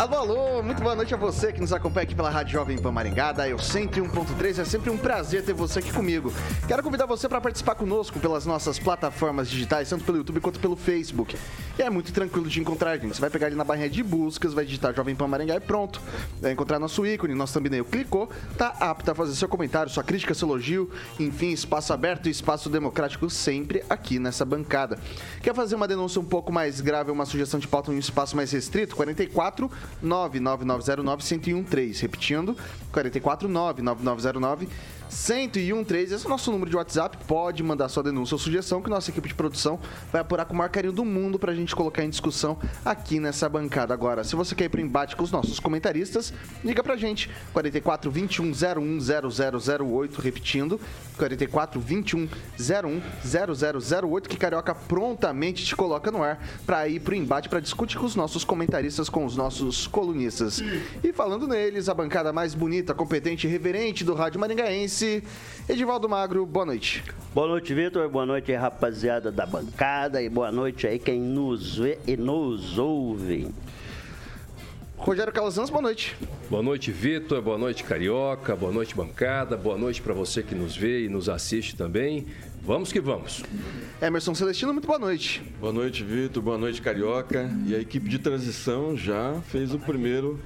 Alô, alô, muito boa noite a você que nos acompanha aqui pela Rádio Jovem Pan Maringá, da Eu 101.3. É sempre um prazer ter você aqui comigo. Quero convidar você para participar conosco pelas nossas plataformas digitais, tanto pelo YouTube quanto pelo Facebook. E é muito tranquilo de encontrar, gente. Você vai pegar ali na barrinha de buscas, vai digitar Jovem Pan Maringá e pronto. Vai encontrar nosso ícone, nosso thumbnail. Clicou, tá apto a fazer seu comentário, sua crítica, seu elogio. Enfim, espaço aberto e espaço democrático sempre aqui nessa bancada. Quer fazer uma denúncia um pouco mais grave, uma sugestão de pauta em um espaço mais restrito? 44 99909-1013. Repetindo, 449-9909. 1013, esse é o nosso número de WhatsApp. Pode mandar sua denúncia ou sugestão que nossa equipe de produção vai apurar com o maior carinho do mundo pra gente colocar em discussão aqui nessa bancada. Agora, se você quer ir pro embate com os nossos comentaristas, liga pra gente. 44 21 01 0008, repetindo. 44 21 01 0008, que Carioca prontamente te coloca no ar pra ir pro embate, pra discutir com os nossos comentaristas, com os nossos colunistas. E falando neles, a bancada mais bonita, competente e reverente do Rádio Maringaense Edivaldo Magro, boa noite. Boa noite, Vitor. Boa noite, rapaziada da bancada. E boa noite aí quem nos vê e nos ouve. Rogério Calazans, boa noite. Boa noite, Vitor. Boa noite, Carioca. Boa noite, bancada. Boa noite para você que nos vê e nos assiste também. Vamos que vamos. Emerson Celestino, muito boa noite. Boa noite, Vitor. Boa noite, Carioca. E a equipe de transição já fez o primeiro,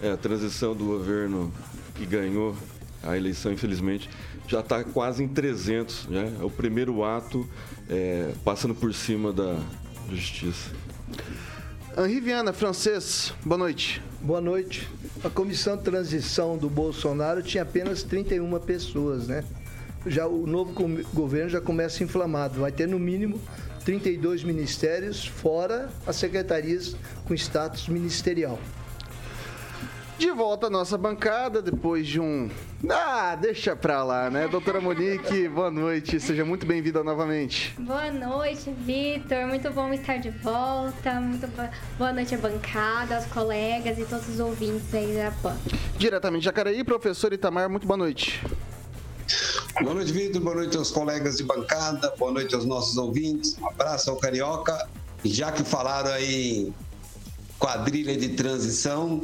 é, a transição do governo que ganhou a eleição, infelizmente, já está quase em 300. Né? É o primeiro ato é, passando por cima da justiça. Henri Viana, francês, boa noite. Boa noite. A comissão de transição do Bolsonaro tinha apenas 31 pessoas, né? Já o novo governo já começa inflamado. Vai ter no mínimo 32 ministérios, fora as secretarias com status ministerial. De volta à nossa bancada, depois de um. Ah, deixa pra lá, né? Doutora Monique, boa noite. Seja muito bem-vinda novamente. Boa noite, Vitor. Muito bom estar de volta. Muito boa noite à bancada, aos colegas e todos os ouvintes aí da PAN. Diretamente de Jacareí, professor Itamar, muito boa noite. Boa noite, Vitor. Boa noite aos colegas de bancada. Boa noite aos nossos ouvintes. Um abraço ao Carioca. Já que falaram aí quadrilha de transição,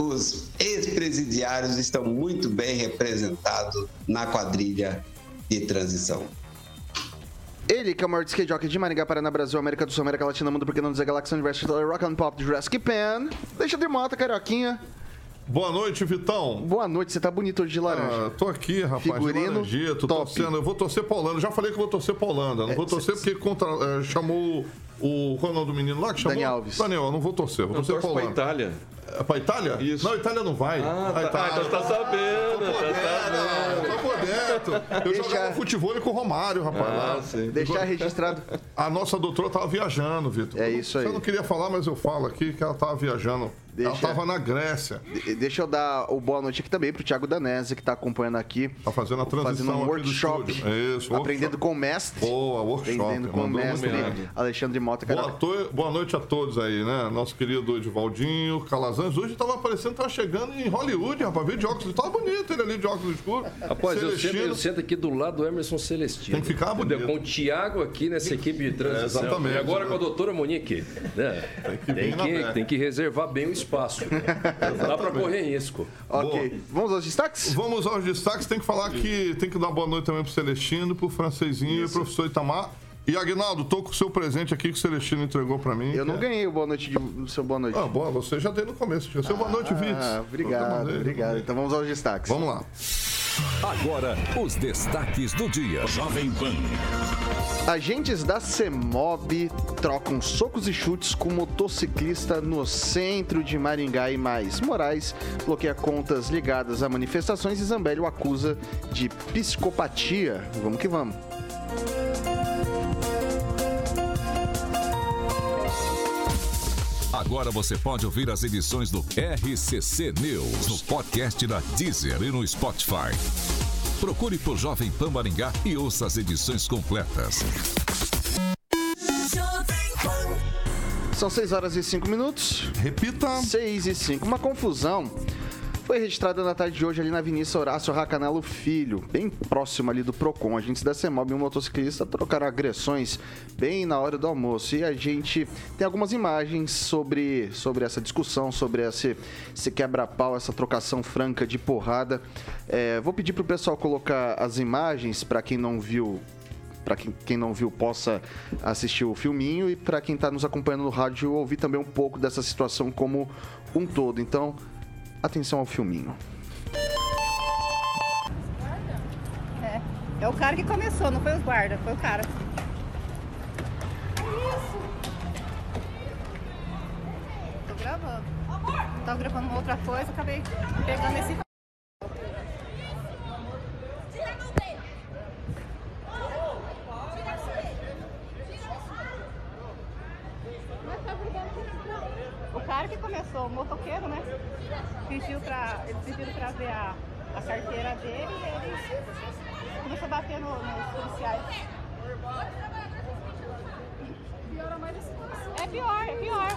os ex-presidiários estão muito bem representados na quadrilha de transição. Ele, que é o maior skate jockey de Maringá, Paraná, Brasil, América do Sul, América Latina, Mundo, porque não dizer Galáxia Universo, Rock and Pop, Jurassic Pan. Deixa de moto, carioquinha. Boa noite, Vitão. Boa noite, você tá bonito hoje de laranja. Ah, tô aqui, rapaz. Figurino de tô top. torcendo. Eu vou torcer pra Holanda. Já falei que vou torcer pra Holanda. Não é, vou torcer cê, porque contra, é, chamou o. Qual é o nome do menino lá que chamou? Daniel Alves. Daniel, eu não vou torcer. Vou torcer pra Holanda. Pra Itália. É pra Itália? Isso. Não, Itália não vai. Ah, tá, Itália... ah, então tá sabendo. Tá sabendo. Tô por dentro. Eu Deixa... jogava futebol com o Romário, rapaz. Ah, lá. Sim. Deixar registrado. A nossa doutora tava viajando, Vitor. É isso aí. Eu não queria falar, mas eu falo aqui que ela tava viajando. Deixa... Ela tava na Grécia. De deixa eu dar o boa noite aqui também pro Thiago Danese, que tá acompanhando aqui. Tá fazendo a transição Fazendo um workshop. Isso, Aprendendo workshop. com o mestre. Boa, workshop. Aprendendo com o mestre. Alexandre Mota. Boa, to... boa noite a todos aí, né? Nosso querido Edivaldinho, Calazans. Hoje tava aparecendo, tava chegando em Hollywood, rapaz. Veio de óculos. Tava bonito ele ali de óculos escuros. Rapaz, eu sento, eu sento, aqui do lado do Emerson Celestino. Tem que ficar bonito. Com o Thiago aqui nessa equipe de transição. É, exatamente. E agora com a doutora Monique. Né? Tem, que, tem, que, tem que reservar bem o espaço. Não dá para correr risco. Ok. Boa. Vamos aos destaques? Vamos aos destaques. Tem que falar que tem que dar boa noite também pro Celestino, pro Francesinho Isso. e pro professor Itamar. E Agnaldo, tô com o seu presente aqui que o Celestino entregou para mim. Eu não é... ganhei o boa noite do seu boa noite. Ah, boa, você já deu no começo. Seu ah, boa noite, Vitor. Obrigado, obrigado. Então vamos aos destaques. Vamos lá. Agora, os destaques do dia. Jovem Pan. Agentes da CEMOB trocam socos e chutes com motociclista no centro de Maringá e mais. Moraes bloqueia contas ligadas a manifestações e Zambelli o acusa de psicopatia. Vamos que vamos. Agora você pode ouvir as edições do RCC News no podcast da Deezer e no Spotify. Procure por Jovem Pan Maringá e ouça as edições completas. São 6 horas e 5 minutos. Repita. 6 e 5. Uma confusão foi registrada na tarde de hoje ali na Avenida Horácio Racanelo Filho, bem próximo ali do Procon. Agentes da CEMOB e um motociclista trocaram agressões bem na hora do almoço. E a gente tem algumas imagens sobre, sobre essa discussão, sobre esse, esse quebra-pau, essa trocação franca de porrada. É, vou pedir pro pessoal colocar as imagens para quem não viu para quem, quem não viu possa assistir o filminho e para quem está nos acompanhando no rádio ouvir também um pouco dessa situação como um todo. Então, atenção ao filminho. É, é o cara que começou, não foi os guarda, foi o cara. Tô gravando. Tava gravando uma outra coisa, acabei pegando esse. O cara que começou, o motoqueiro, né? Pediu pra, eles pediram pra ver a, a carteira dele e ele começou a bater no- nos policiais. É pior, é pior.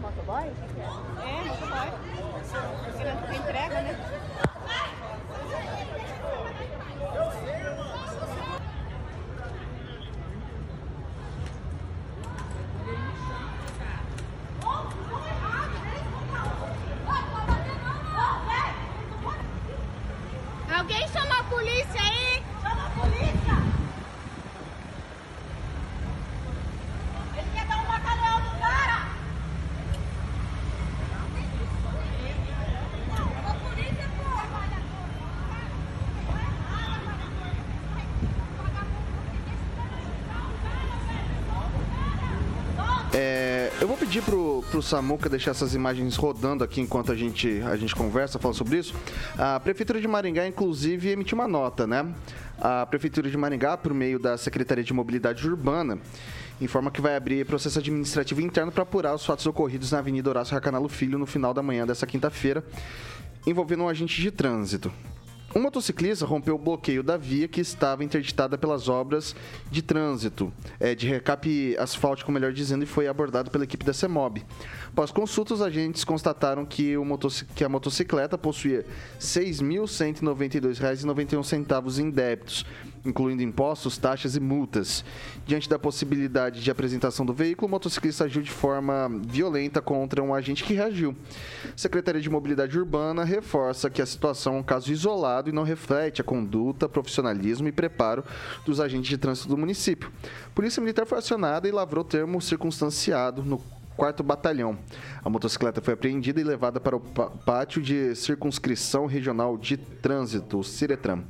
Motoboy? É, motoboy. Ele entrega, né? Alguém chama a polícia aí? Chama a polícia! Ele quer dar um bacalhau no cara! Chama a polícia, porra! É, eu vou pedir pro, pro Samuca deixar essas imagens rodando aqui enquanto a gente, a gente conversa, fala sobre isso. A Prefeitura de Maringá, inclusive, emitiu uma nota, né? A Prefeitura de Maringá, por meio da Secretaria de Mobilidade Urbana, informa que vai abrir processo administrativo interno para apurar os fatos ocorridos na Avenida Horácio Racanalo Filho no final da manhã dessa quinta-feira, envolvendo um agente de trânsito. Um motociclista rompeu o bloqueio da via que estava interditada pelas obras de trânsito, é, de recap asfáltico, melhor dizendo, e foi abordado pela equipe da CEMOB. Após consulta, os agentes constataram que, o que a motocicleta possuía R$ 6.192,91 em débitos, incluindo impostos, taxas e multas. Diante da possibilidade de apresentação do veículo, o motociclista agiu de forma violenta contra um agente que reagiu. A Secretaria de Mobilidade Urbana reforça que a situação é um caso isolado e não reflete a conduta, profissionalismo e preparo dos agentes de trânsito do município. A Polícia Militar foi acionada e lavrou termo circunstanciado no quarto batalhão. A motocicleta foi apreendida e levada para o pá- pátio de circunscrição regional de trânsito, Ciretran.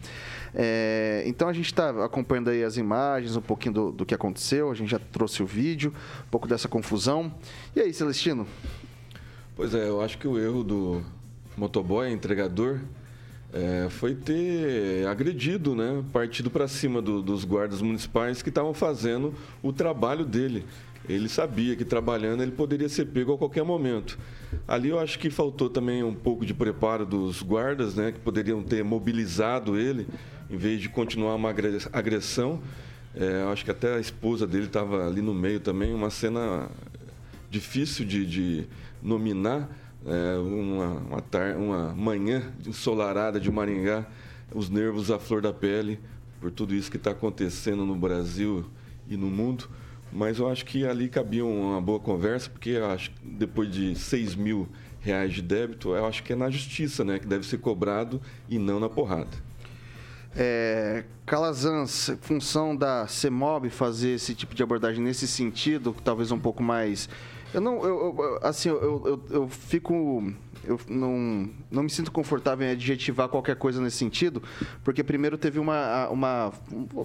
É, então a gente está acompanhando aí as imagens, um pouquinho do, do que aconteceu, a gente já trouxe o vídeo, um pouco dessa confusão. E aí, Celestino? Pois é, eu acho que o erro do motoboy, entregador, é, foi ter agredido, né? Partido para cima do- dos guardas municipais que estavam fazendo o trabalho dele. Ele sabia que trabalhando ele poderia ser pego a qualquer momento. Ali eu acho que faltou também um pouco de preparo dos guardas, né? Que poderiam ter mobilizado ele em vez de continuar uma agre- agressão. É, acho que até a esposa dele estava ali no meio também, uma cena difícil de, de nominar é, uma, uma, tar- uma manhã ensolarada de Maringá, os nervos à flor da pele, por tudo isso que está acontecendo no Brasil e no mundo. Mas eu acho que ali cabia uma boa conversa, porque eu acho que depois de 6 mil reais de débito, eu acho que é na justiça, né? Que deve ser cobrado e não na porrada. É, Calazans, função da CEMOB fazer esse tipo de abordagem nesse sentido, talvez um pouco mais. Eu não. Eu, eu- assim, eu, eu, eu fico eu não, não me sinto confortável em adjetivar qualquer coisa nesse sentido, porque primeiro teve uma. uma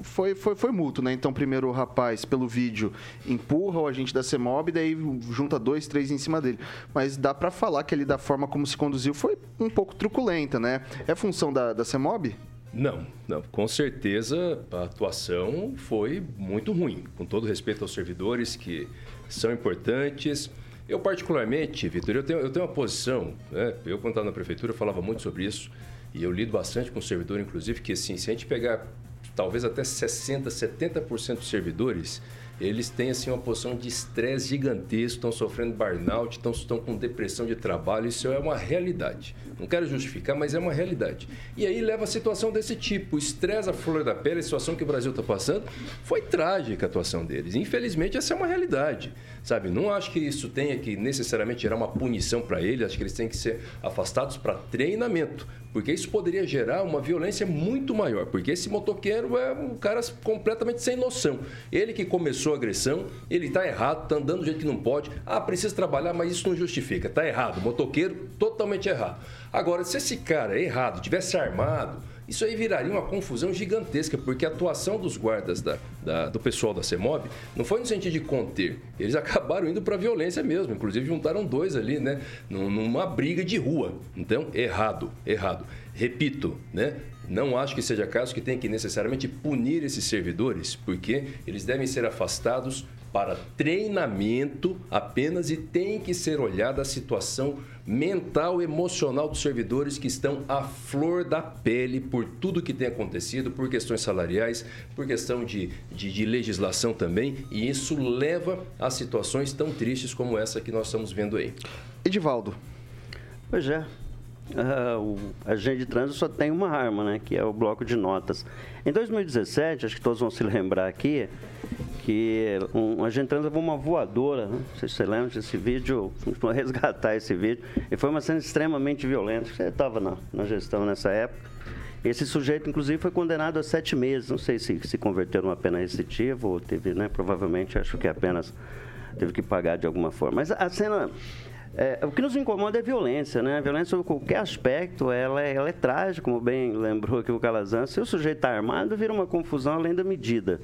foi, foi, foi mútuo, né? Então, primeiro o rapaz, pelo vídeo, empurra o agente da CEMOB, daí junta dois, três em cima dele. Mas dá para falar que ali da forma como se conduziu foi um pouco truculenta, né? É função da, da CEMOB? Não, não. Com certeza a atuação foi muito ruim. Com todo respeito aos servidores que são importantes. Eu, particularmente, Vitor, eu tenho, eu tenho uma posição, né? Eu, quando estava na prefeitura, falava muito sobre isso. E eu lido bastante com o servidor, inclusive, que assim, se a gente pegar talvez até 60%, 70% dos servidores, eles têm assim uma posição de estresse gigantesco, estão sofrendo burnout, estão, estão com depressão de trabalho, isso é uma realidade. Não quero justificar, mas é uma realidade. E aí leva a situação desse tipo, o estresse à flor da pele, a situação que o Brasil está passando, foi trágica a atuação deles. Infelizmente, essa é uma realidade, sabe? Não acho que isso tenha que necessariamente gerar uma punição para eles, acho que eles têm que ser afastados para treinamento, porque isso poderia gerar uma violência muito maior, porque esse motoqueiro é um cara completamente sem noção. Ele que começou a agressão, ele está errado, está andando do jeito que não pode. Ah, precisa trabalhar, mas isso não justifica. Está errado. Motoqueiro totalmente errado. Agora, se esse cara errado tivesse armado, isso aí viraria uma confusão gigantesca, porque a atuação dos guardas da, da, do pessoal da CEMOB não foi no sentido de conter. Eles acabaram indo para violência mesmo. Inclusive, juntaram dois ali, né? Numa briga de rua. Então, errado, errado. Repito, né? Não acho que seja caso que tenha que necessariamente punir esses servidores, porque eles devem ser afastados para treinamento apenas e tem que ser olhada a situação mental e emocional dos servidores que estão à flor da pele por tudo que tem acontecido, por questões salariais, por questão de, de, de legislação também, e isso leva a situações tão tristes como essa que nós estamos vendo aí. Edivaldo. Pois é, Uh, o agente de trânsito só tem uma arma, né, que é o bloco de notas. Em 2017, acho que todos vão se lembrar aqui, que um, de trânsito levou uma voadora, né? não sei se você lembra desse vídeo, vamos resgatar esse vídeo, e foi uma cena extremamente violenta, você estava na, na gestão nessa época. Esse sujeito, inclusive, foi condenado a sete meses. Não sei se se converteu numa pena restritiva ou teve, né? Provavelmente, acho que apenas teve que pagar de alguma forma. Mas a cena é, o que nos incomoda é a violência, né? A violência, sobre qualquer aspecto, ela é, ela é trágica, como bem lembrou aqui o Calazan. Se o sujeito está armado, vira uma confusão além da medida.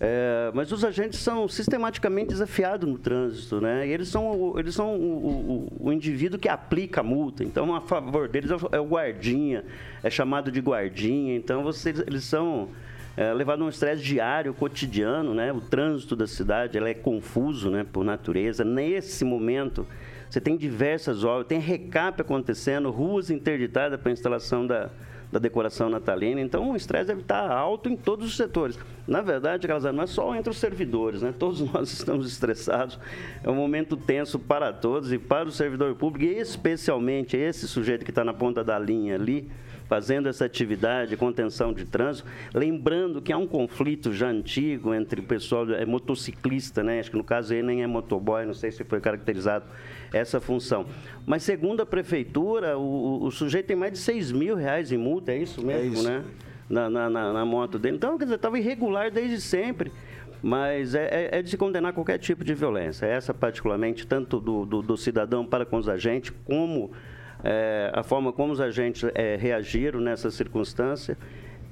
É, mas os agentes são sistematicamente desafiados no trânsito, né? E eles são, eles são o, o, o, indivíduo que aplica a multa. Então, a favor deles é o guardinha, é chamado de guardinha. Então, vocês, eles são é, levados a um estresse diário, cotidiano, né? O trânsito da cidade, ela é confuso, né? Por natureza. Nesse momento você tem diversas obras, tem recap acontecendo, ruas interditadas para instalação da, da decoração natalina. Então, o estresse deve estar alto em todos os setores. Na verdade, não é só entre os servidores, né? Todos nós estamos estressados. É um momento tenso para todos e para o servidor público, e especialmente esse sujeito que está na ponta da linha ali, fazendo essa atividade, contenção de trânsito, lembrando que há um conflito já antigo entre o pessoal, é motociclista, né? Acho que no caso ele nem é motoboy, não sei se foi caracterizado essa função. Mas segundo a prefeitura, o, o sujeito tem mais de 6 mil reais em multa, é isso mesmo, é isso. né? Na, na, na, moto dele. Então, quer dizer, estava irregular desde sempre. Mas é, é, é, de se condenar qualquer tipo de violência. Essa, particularmente, tanto do, do, do cidadão para com os agentes, como é, a forma como os agentes é, reagiram nessa circunstância.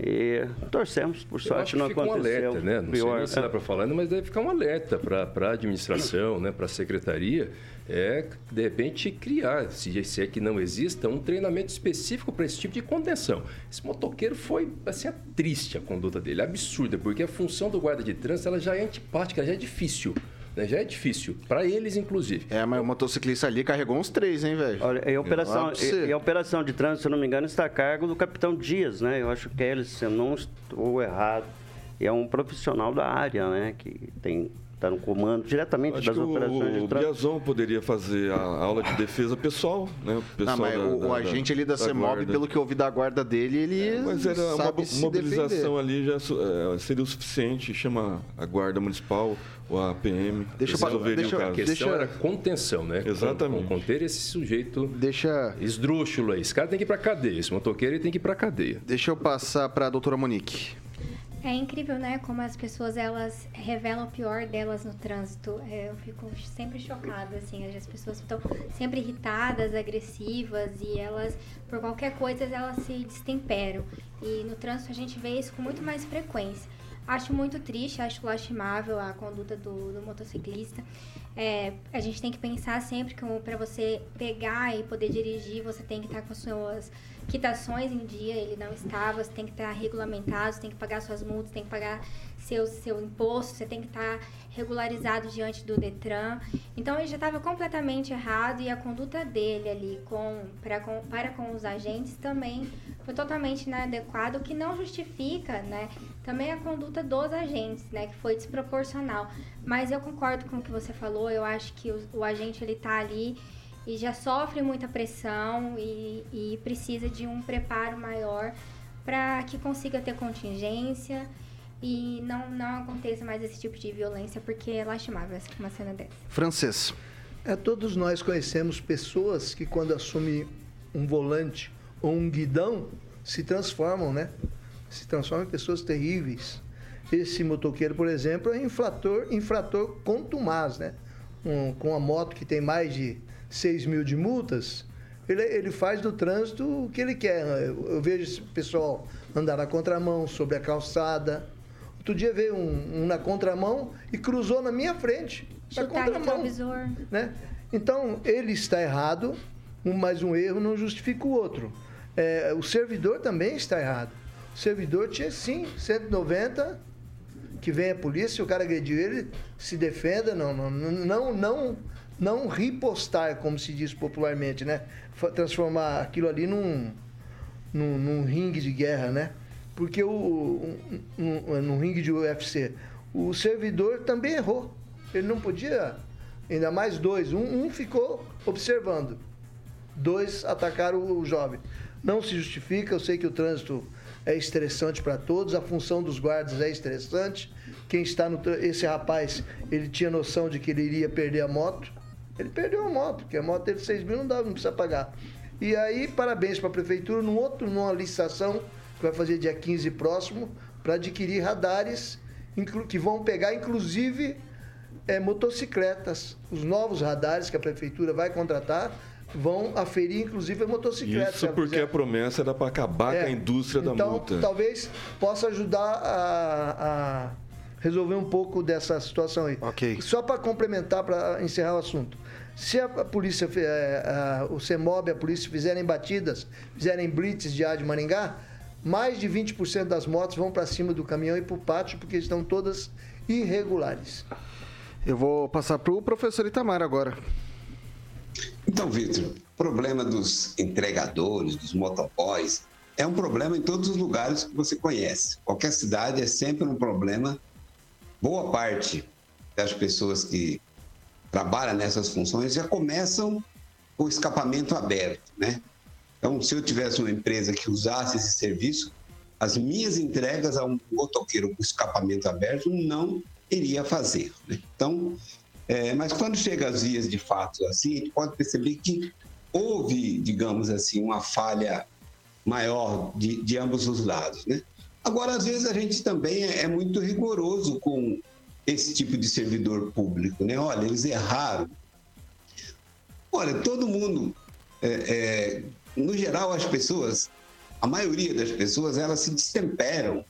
E torcemos, por sorte, não fica aconteceu. Um alerta, né? Não pior. sei se dá para falar, mas deve ficar um alerta para a administração, né? para a secretaria, é, de repente, criar, se, é que não exista, um treinamento específico para esse tipo de contenção. Esse motoqueiro foi, assim, é triste a conduta dele, absurda, porque a função do guarda de trânsito ela já é antipática, já é difícil. Né? Já é difícil, para eles, inclusive. É, mas o motociclista ali carregou uns três, hein, velho? Olha, e a, operação, e, e a operação de trânsito, se eu não me engano, está a cargo do capitão Dias, né? Eu acho que é ele, se eu não estou errado, é um profissional da área, né? Que tem está no comando diretamente Acho das operações o, de trânsito. O Biazon poderia fazer a aula de defesa pessoal, né? O pessoal não, mas da, o, da, o agente ali da, da CEMOB, pelo que eu ouvi da guarda dele, ele é, Mas era uma mobilização ali já é, seria o suficiente, chama a guarda municipal ou a PM. Deixa eu deixa, o caso. A questão deixa... era contenção, né? Exatamente. Conter esse sujeito deixa... esdrúxulo aí. Esse cara tem que ir para cadeia. Esse motoqueiro tem que ir para cadeia. Deixa eu passar para a doutora Monique. É incrível, né? Como as pessoas elas revelam o pior delas no trânsito. É, eu fico sempre chocada, assim. As pessoas estão sempre irritadas, agressivas e elas, por qualquer coisa, elas se destemperam. E no trânsito a gente vê isso com muito mais frequência. Acho muito triste, acho lastimável a conduta do, do motociclista. É, a gente tem que pensar sempre que para você pegar e poder dirigir, você tem que estar com suas quitações em dia, ele não estava, você tem que estar regulamentado, você tem que pagar suas multas, tem que pagar seu, seu imposto, você tem que estar regularizado diante do Detran. Então ele já estava completamente errado e a conduta dele ali com, pra, com, para com os agentes também foi totalmente inadequada, o que não justifica né, também a conduta dos agentes, né, que foi desproporcional. Mas eu concordo com o que você falou, eu acho que o, o agente ele está ali e já sofre muita pressão e, e precisa de um preparo maior para que consiga ter contingência e não, não aconteça mais esse tipo de violência, porque é lastimável uma cena dessa. Francês. É, todos nós conhecemos pessoas que quando assumem um volante ou um guidão, se transformam, né? Se transformam em pessoas terríveis. Esse motoqueiro, por exemplo, é infrator, infrator contumaz, né? Um, com a moto que tem mais de 6 mil de multas, ele, ele faz do trânsito o que ele quer. Eu, eu vejo esse pessoal andar na contramão, sobre a calçada. Outro dia veio um, um na contramão e cruzou na minha frente. Chutar contramão. Né? Então, ele está errado, mas um erro não justifica o outro. É, o servidor também está errado. O servidor tinha sim 190, que vem a polícia, o cara agrediu ele, se defenda, não, não, não, não não ripostar, como se diz popularmente, né? Transformar aquilo ali num, num, num ringue de guerra, né? Porque o, um, um, num ringue de UFC, o servidor também errou. Ele não podia, ainda mais dois. Um, um ficou observando, dois atacaram o jovem. Não se justifica, eu sei que o trânsito é estressante para todos, a função dos guardas é estressante. Quem está no esse rapaz, ele tinha noção de que ele iria perder a moto ele perdeu a moto, porque a moto dele 6 mil não dava, não precisa pagar. E aí, parabéns para a prefeitura, num outro, numa licitação que vai fazer dia 15 próximo, para adquirir radares que vão pegar, inclusive, é, motocicletas. Os novos radares que a prefeitura vai contratar vão aferir, inclusive, a motocicleta. Isso porque a promessa era para acabar é, com a indústria então, da multa. Então, talvez possa ajudar a, a resolver um pouco dessa situação aí. Ok. Só para complementar, para encerrar o assunto. Se a polícia, é, a, o CEMOB e a polícia fizerem batidas, fizerem blitz de ar de Maringá, mais de 20% das motos vão para cima do caminhão e para o pátio, porque estão todas irregulares. Eu vou passar para o professor Itamar agora. Então, Vitor, o problema dos entregadores, dos motoboys, é um problema em todos os lugares que você conhece. Qualquer cidade é sempre um problema. Boa parte das pessoas que trabalha nessas funções já começam com o escapamento aberto, né? Então, se eu tivesse uma empresa que usasse esse serviço, as minhas entregas a um motoqueiro com escapamento aberto não iria fazer. Né? Então, é, mas quando chega às vias de fato assim, a gente pode perceber que houve, digamos assim, uma falha maior de, de ambos os lados, né? Agora, às vezes a gente também é, é muito rigoroso com esse tipo de servidor público, né? Olha, eles erraram. Olha, todo mundo, é, é, no geral, as pessoas, a maioria das pessoas, elas se destemperam.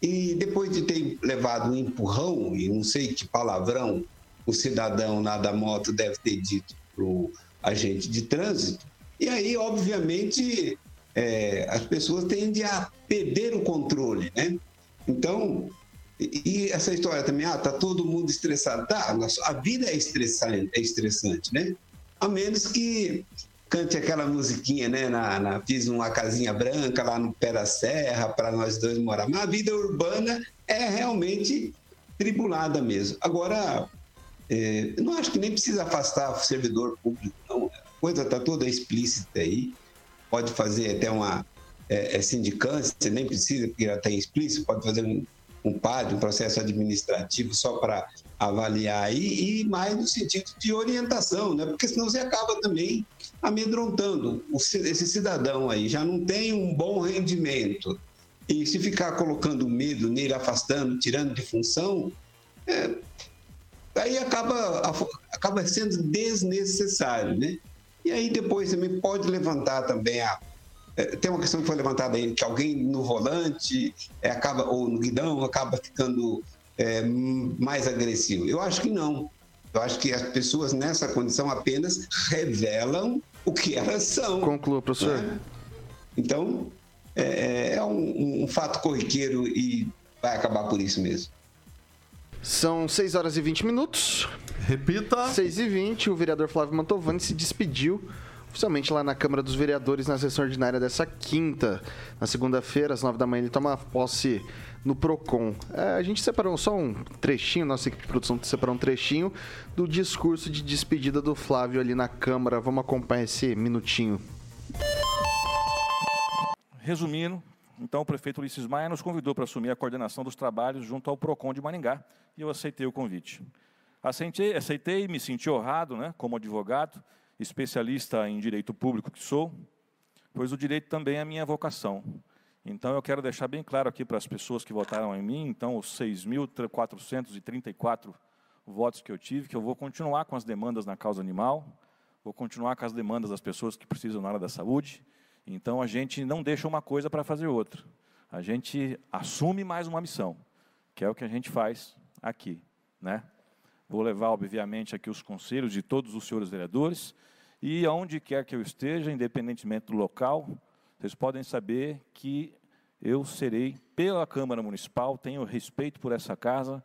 E depois de ter levado um empurrão, e não sei que palavrão o cidadão lá da moto deve ter dito para o agente de trânsito, e aí, obviamente, é, as pessoas tendem a perder o controle, né? Então, e essa história também, ah, tá todo mundo estressado. Tá, a vida é estressante, é estressante, né? A menos que cante aquela musiquinha, né? Na, na, fiz uma casinha branca lá no pé da serra para nós dois morar. Mas a vida urbana é realmente tribulada mesmo. Agora, é, não acho que nem precisa afastar o servidor público, não. A coisa está toda explícita aí. Pode fazer até uma é, é sindicância, nem precisa, porque já tem explícito, pode fazer um um PAD, um processo administrativo só para avaliar aí, e mais no sentido de orientação, né? porque senão você acaba também amedrontando esse cidadão aí, já não tem um bom rendimento, E se ficar colocando medo nele, afastando, tirando de função, é, aí acaba, acaba sendo desnecessário, né? E aí depois também pode levantar também a é, tem uma questão que foi levantada aí, que alguém no volante é, acaba, ou no guidão acaba ficando é, mais agressivo. Eu acho que não. Eu acho que as pessoas nessa condição apenas revelam o que elas são. Conclua, professor. Né? Então, é, é um, um fato corriqueiro e vai acabar por isso mesmo. São 6 horas e 20 minutos. Repita. 6 e 20, o vereador Flávio Mantovani se despediu oficialmente lá na Câmara dos Vereadores na sessão ordinária dessa quinta. Na segunda-feira, às 9 da manhã, ele toma posse no PROCON. É, a gente separou só um trechinho, nossa equipe de produção separou um trechinho do discurso de despedida do Flávio ali na Câmara. Vamos acompanhar esse minutinho. Resumindo, então o prefeito Ulisses Maia nos convidou para assumir a coordenação dos trabalhos junto ao PROCON de Maringá e eu aceitei o convite. Aceitei, aceitei me senti honrado, né, como advogado, especialista em direito público que sou, pois o direito também é a minha vocação. Então eu quero deixar bem claro aqui para as pessoas que votaram em mim, então os 6.434 votos que eu tive, que eu vou continuar com as demandas na causa animal, vou continuar com as demandas das pessoas que precisam na área da saúde, então a gente não deixa uma coisa para fazer outra. A gente assume mais uma missão, que é o que a gente faz aqui, né? Vou levar, obviamente, aqui os conselhos de todos os senhores vereadores e aonde quer que eu esteja, independentemente do local, vocês podem saber que eu serei pela Câmara Municipal, tenho respeito por essa casa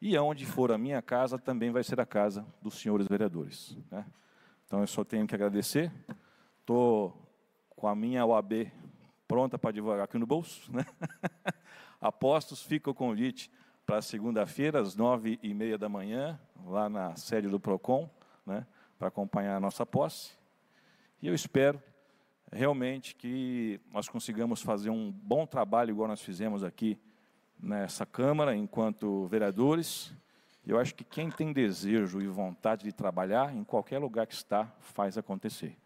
e aonde for a minha casa também vai ser a casa dos senhores vereadores. Né? Então eu só tenho que agradecer. Estou com a minha OAB pronta para divulgar aqui no bolso. Né? Apostos, fica o convite para segunda-feira, às nove e meia da manhã, lá na sede do PROCON, né, para acompanhar a nossa posse. E eu espero realmente que nós consigamos fazer um bom trabalho, igual nós fizemos aqui nessa Câmara, enquanto vereadores. Eu acho que quem tem desejo e vontade de trabalhar, em qualquer lugar que está, faz acontecer.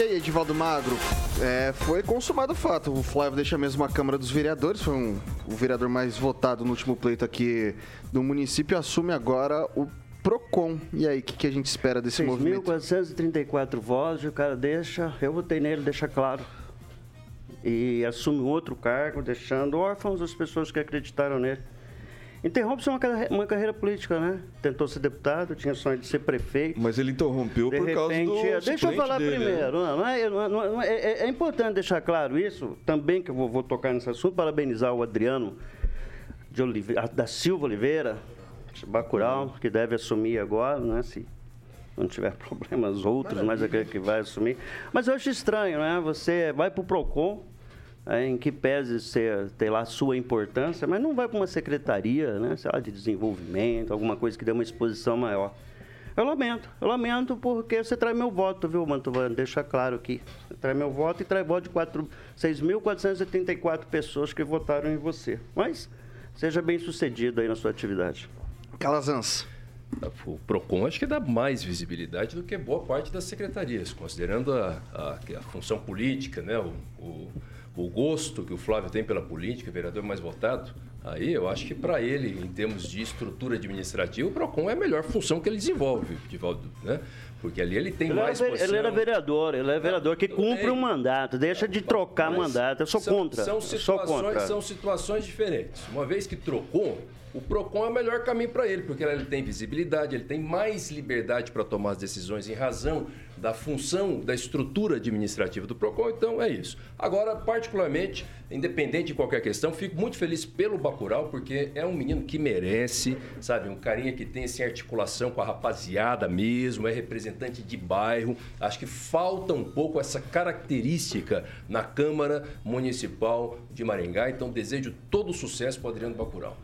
E aí, Edivaldo Magro, é, foi consumado o fato. O Flávio deixa mesmo a Câmara dos Vereadores, foi um, o vereador mais votado no último pleito aqui do município, assume agora o PROCON. E aí, o que, que, a gente espera desse 6. movimento? 6.434 votos, o cara deixa, eu votei nele, deixa claro. E assume outro cargo, deixando órfãos as pessoas que acreditaram nele. Interrompe uma carreira, uma carreira política, né? Tentou ser deputado, tinha sonho de ser prefeito. Mas ele interrompeu de por repente, causa do Deixa eu falar dele, primeiro. Né? Não, é, não, não, é, é, é, importante deixar claro isso, também que eu vou, vou tocar nesse assunto, parabenizar o Adriano de Oliveira, da Silva Oliveira, Bacurau, que deve assumir agora, né? Se não tiver problemas outros, mas é que vai assumir. Mas eu acho estranho, né? Você vai para o PROCON, é, em que pese ser, ter lá sua importância, mas não vai para uma secretaria, né, sei lá, de desenvolvimento, alguma coisa que dê uma exposição maior. Eu lamento, eu lamento porque você traz meu voto, viu, Mantovani? Deixa claro aqui. Você traz meu voto e traz voto de 6.474 pessoas que votaram em você. Mas seja bem sucedido aí na sua atividade. Calazans. O PROCON acho que dá mais visibilidade do que boa parte das secretarias, considerando a, a, a função política, né? o, o o gosto que o Flávio tem pela política, vereador mais votado, aí eu acho que para ele, em termos de estrutura administrativa, o PROCON é a melhor função que ele desenvolve, Divaldo, né? Porque ali ele tem ele mais era, Ele era vereador, ele é vereador que cumpre é, um mandato, deixa de trocar mandato. Eu sou são, contra. São situações, contra. são situações diferentes. Uma vez que trocou, o PROCON é o melhor caminho para ele, porque ele tem visibilidade, ele tem mais liberdade para tomar as decisões em razão da função, da estrutura administrativa do PROCON, então é isso. Agora, particularmente, independente de qualquer questão, fico muito feliz pelo Bacurau, porque é um menino que merece, sabe, um carinha que tem essa articulação com a rapaziada mesmo, é representante de bairro. Acho que falta um pouco essa característica na Câmara Municipal de Maringá, então desejo todo o sucesso para o Adriano Bacurau.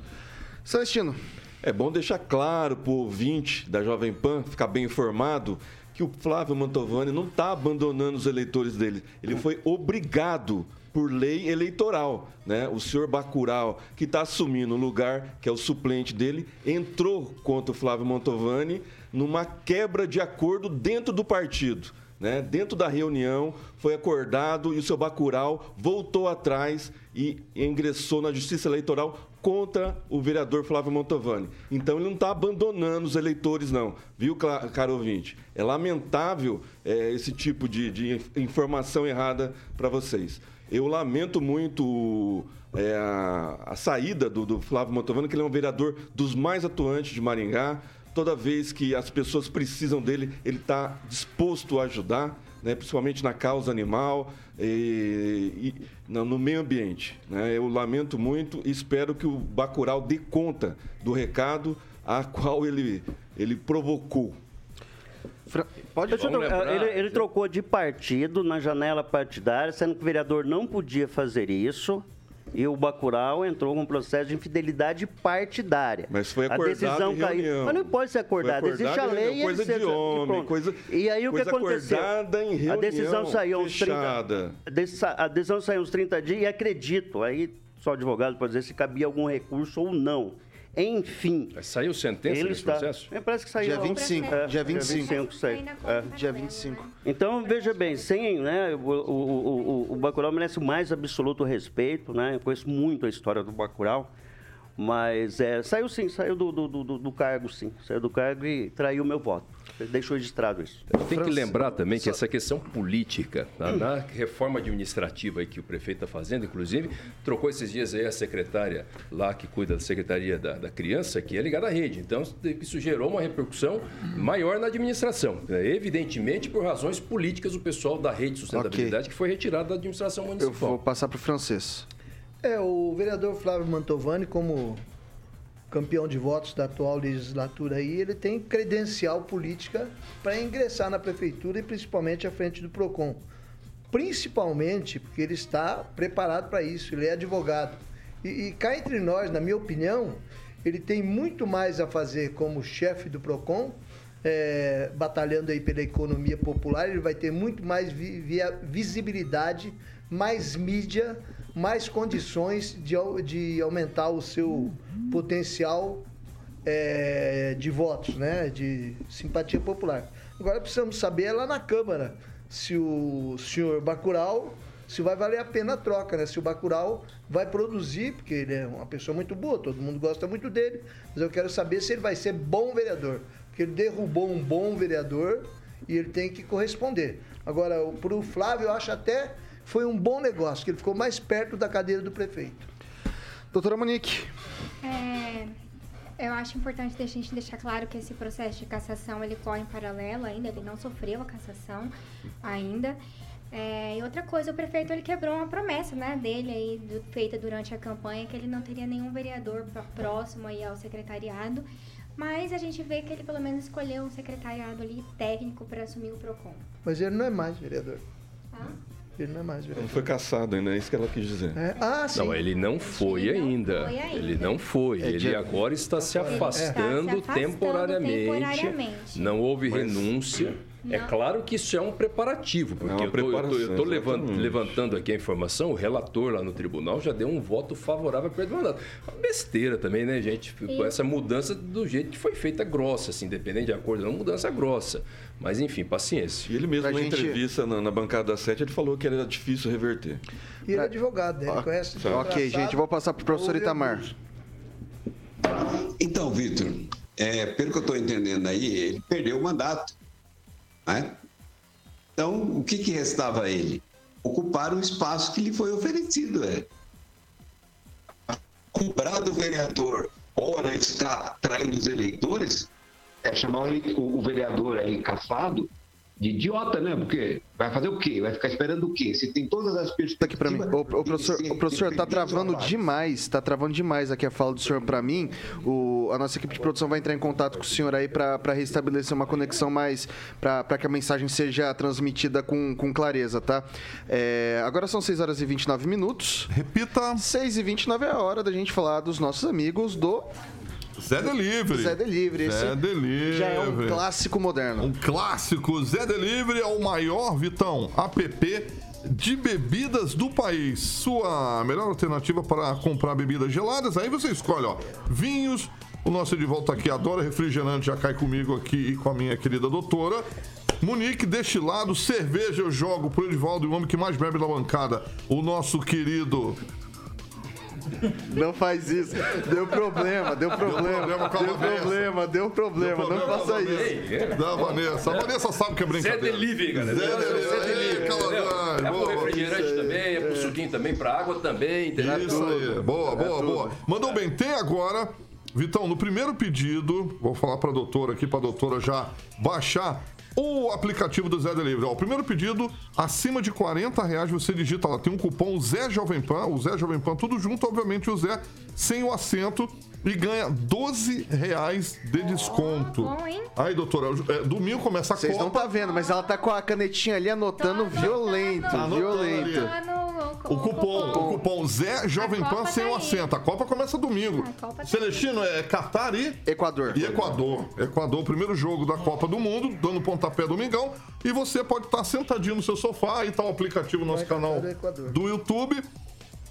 Celestino. É bom deixar claro para o ouvinte da Jovem Pan ficar bem informado que o Flávio Mantovani não está abandonando os eleitores dele. Ele foi obrigado por lei eleitoral. Né? O senhor Bacural, que está assumindo o lugar, que é o suplente dele, entrou contra o Flávio Mantovani numa quebra de acordo dentro do partido. Né? Dentro da reunião foi acordado e o seu Bacurau voltou atrás e ingressou na Justiça Eleitoral contra o vereador Flávio Montovani. Então ele não está abandonando os eleitores, não, viu, caro ouvinte? É lamentável é, esse tipo de, de informação errada para vocês. Eu lamento muito é, a, a saída do, do Flávio Montovani, que ele é um vereador dos mais atuantes de Maringá. Toda vez que as pessoas precisam dele, ele está disposto a ajudar, né, principalmente na causa animal e, e no, no meio ambiente. né. Eu lamento muito e espero que o Bacurau dê conta do recado a qual ele, ele provocou. Pode Vamos lembrar- ele, ele trocou de partido na janela partidária, sendo que o vereador não podia fazer isso. E o Bacurau entrou com um processo de infidelidade partidária. Mas foi a acordado decisão em caiu. reunião. Mas não pode ser acordado. Existe a lei reunião, e coisa ele de e homem, pronto. coisa- E aí o que aconteceu? em a decisão reunião saiu uns 30. fechada. A deci- A decisão saiu uns 30 dias e acredito, aí só advogado pode dizer se cabia algum recurso ou não. Enfim. Saiu sentença ele nesse está... processo? É, parece que saiu. Dia 25, É, dia 25. saiu. É. Dia 25. Então, veja bem, sem, né, o, o, o, o Bacurau merece o mais absoluto respeito, né? Eu conheço muito a história do Bacurau, mas é, saiu sim, saiu do, do, do, do cargo, sim. Saiu do cargo e traiu meu voto. Deixou registrado isso. Tem que lembrar também que essa questão política, na, na reforma administrativa aí que o prefeito está fazendo, inclusive, trocou esses dias aí a secretária lá que cuida da Secretaria da, da Criança, que é ligada à rede. Então, isso gerou uma repercussão maior na administração. É, Evidentemente, por razões políticas, o pessoal da rede de sustentabilidade que foi retirado da administração Eu municipal. vou passar para o francês. É, o vereador Flávio Mantovani, como campeão de votos da atual legislatura aí, ele tem credencial política para ingressar na prefeitura e principalmente à frente do PROCON. Principalmente porque ele está preparado para isso, ele é advogado. E, e cá entre nós, na minha opinião, ele tem muito mais a fazer como chefe do PROCON, é, batalhando aí pela economia popular, ele vai ter muito mais vi- via- visibilidade, mais mídia, mais condições de, de aumentar o seu potencial é, de votos, né? De simpatia popular. Agora precisamos saber é lá na Câmara se o senhor Bacurau, se vai valer a pena a troca, né? Se o Bacurau vai produzir, porque ele é uma pessoa muito boa, todo mundo gosta muito dele, mas eu quero saber se ele vai ser bom vereador. Porque ele derrubou um bom vereador e ele tem que corresponder. Agora, para o Flávio, eu acho até foi um bom negócio, que ele ficou mais perto da cadeira do prefeito. Doutora Monique. É, eu acho importante a gente deixar claro que esse processo de cassação ele corre em paralelo ainda, ele não sofreu a cassação ainda. É, e outra coisa, o prefeito ele quebrou uma promessa né, dele aí, do- feita durante a campanha, que ele não teria nenhum vereador pró- próximo aí ao secretariado. Mas a gente vê que ele pelo menos escolheu um secretariado ali técnico para assumir o PROCON. Mas ele não é mais vereador. Tá? Ele não é mais Não vereador. foi caçado ainda, é isso que ela quis dizer. É, Ah, sim. Não, ele não foi Ele não ainda. foi ainda. Ele não foi. É ele agora está se Ele está se afastando, afastando temporariamente. temporariamente. Não houve renúncia. É Não. claro que isso é um preparativo, porque É uma eu exatamente. levantando aqui a informação, o relator lá no tribunal já deu um voto favorável a perda do mandato. Uma besteira também, né, gente? Com E- essa mudança do jeito que foi feita grossa, assim, independente de acordo, não mudança grossa. Mas enfim, paciência. E ele mesmo, Pra na gente- entrevista na, na bancada da Sete, ele falou que era difícil reverter. E ele é advogado, né? Ele conhece. Ok, traçado, gente, vou passar para o professor Itamar. Então, Vitor, é, pelo que eu estou entendendo aí, ele perdeu o mandato. Né? Então, o que, que restava a ele? Ocupar o espaço que lhe foi oferecido. É. Cobrar do vereador, ora está traindo os eleitores, é chamar o, ele- o- o vereador aí caçado de idiota, né? Porque vai fazer o quê? Vai ficar esperando o quê? Se tem todas as perspectivas... Tá aqui para mim. O, o professor, o professor tá travando demais, tá travando demais aqui a fala do senhor para mim. O, a nossa equipe de produção vai entrar em contato com o senhor aí para restabelecer uma conexão mais para que a mensagem seja transmitida com, com clareza, tá? É, agora são 6 horas e 29 minutos. Repita. 6 e 29 é a hora da gente falar dos nossos amigos do Zé Delivery. Zé Delivery. Esse Zé Delivery. já é um clássico moderno. Um clássico. Zé Delivery é o maior, Vitão, app de bebidas do país. Sua melhor alternativa para comprar bebidas geladas. Aí você escolhe, ó, vinhos. O nosso de volta aqui adora refrigerante, já cai comigo aqui e com a minha querida doutora. Munique, destilado, cerveja eu jogo pro Edivaldo, o homem que mais bebe na bancada. O nosso querido Não faz isso. Deu problema, deu problema. problema com a Deu problema, deu problema. Não problema faça isso. Da Vanessa. A Vanessa sabe que é Zé brincadeira. Delivery, galera. Zé Delivery. Zé? Calazans, É pro refrigerante também, é pro suquinho também, pra água também, entendeu? Isso aí. Boa, boa, boa. Mandou bem. Tem agora, Vitão, no primeiro pedido, vou falar pra doutora aqui, pra doutora já baixar o aplicativo do Zé Delivery. Ó, o primeiro pedido, acima de 40 reais, você digita lá, tem um cupom Zé Jovem Pan, o Zé Jovem Pan, tudo junto, obviamente o Zé sem o acento, e ganha 12 reais de desconto. bom, hein? Aí, doutora, é, domingo começa a Vocês não Copa. tá vendo, mas ela tá com a canetinha ali anotando violento, Tá anotando violento. ali. O cupom, cupom Zé Jovem Pan sem tá o aí. acento. A Copa começa domingo. Copa tá Celestino é Catar e Equador. e Equador. Equador, primeiro jogo da Copa do Mundo, dando pontapé domingão. E você pode estar sentadinho no seu sofá, aí tá o aplicativo no nosso canal do do YouTube.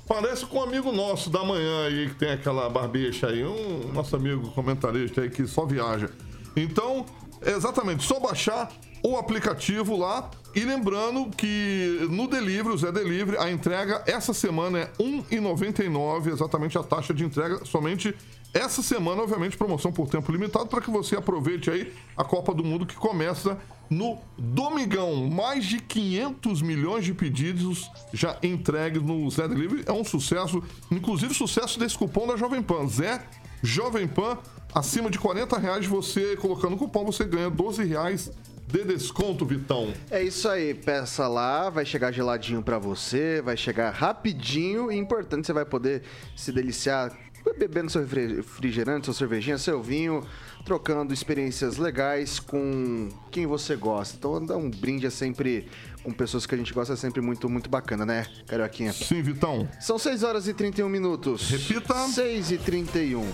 Parece com um amigo nosso da manhã aí, que tem aquela barbicha aí, um nosso amigo comentarista aí que só viaja. Então, exatamente, só baixar o aplicativo lá. E lembrando que no Delivery, o Zé Delivery, a entrega essa semana é R$ 1,99, exatamente a taxa de entrega, somente essa semana, obviamente, promoção por tempo limitado, para que você aproveite aí a Copa do Mundo que começa no domingão. Mais de 500 milhões de pedidos já entregues no Zé Delivery. É um sucesso, inclusive sucesso desse cupom da Jovem Pan. Zé Jovem Pan, acima de 40 reais, você colocando o cupom, você ganha 12 reais de desconto, Vitão. É isso aí, peça lá, vai chegar geladinho pra você, vai chegar rapidinho e importante, você vai poder se deliciar bebendo seu refri- refrigerante, sua cervejinha, seu vinho, trocando experiências legais com quem você gosta. Então, dar um brinde é sempre com pessoas que a gente gosta, é sempre muito, muito bacana, né, Carioquinha? Sim, Vitão. São 6 horas e 31 minutos. Repita. 6 e 31.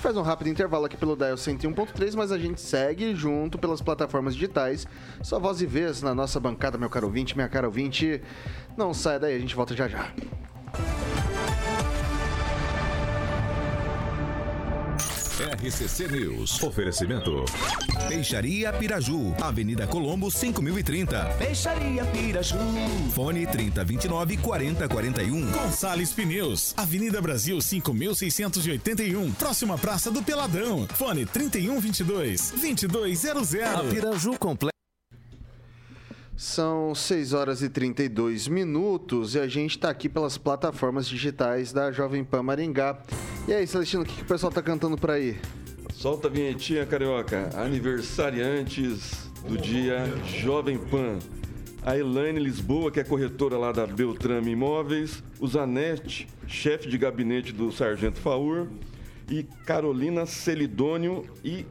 Faz um rápido intervalo aqui pelo Dial 101.3, mas a gente segue junto pelas plataformas digitais. Sua voz e vez na nossa bancada, meu caro ouvinte, minha cara ouvinte. Não saia daí, a gente volta já já. RCC News. Oferecimento. Peixaria Piraju, Avenida Colombo 5030. Peixaria Piraju. Fone 3029 4041. Gonçalves Pneus, Avenida Brasil 5681, próxima Praça do Peladão. Fone 3122 2200. A Piraju completa. São 6 horas e 32 minutos e a gente tá aqui pelas plataformas digitais da Jovem Pan Maringá. E aí, Celestino, o que, que o pessoal tá cantando por aí? Solta a vinhetinha, carioca. Aniversariantes do dia Jovem Pan. A Elaine Lisboa, que é corretora lá da Beltrame Imóveis. O Zanetti, chefe de gabinete do Sargento Faur. E Carolina Celidônio e.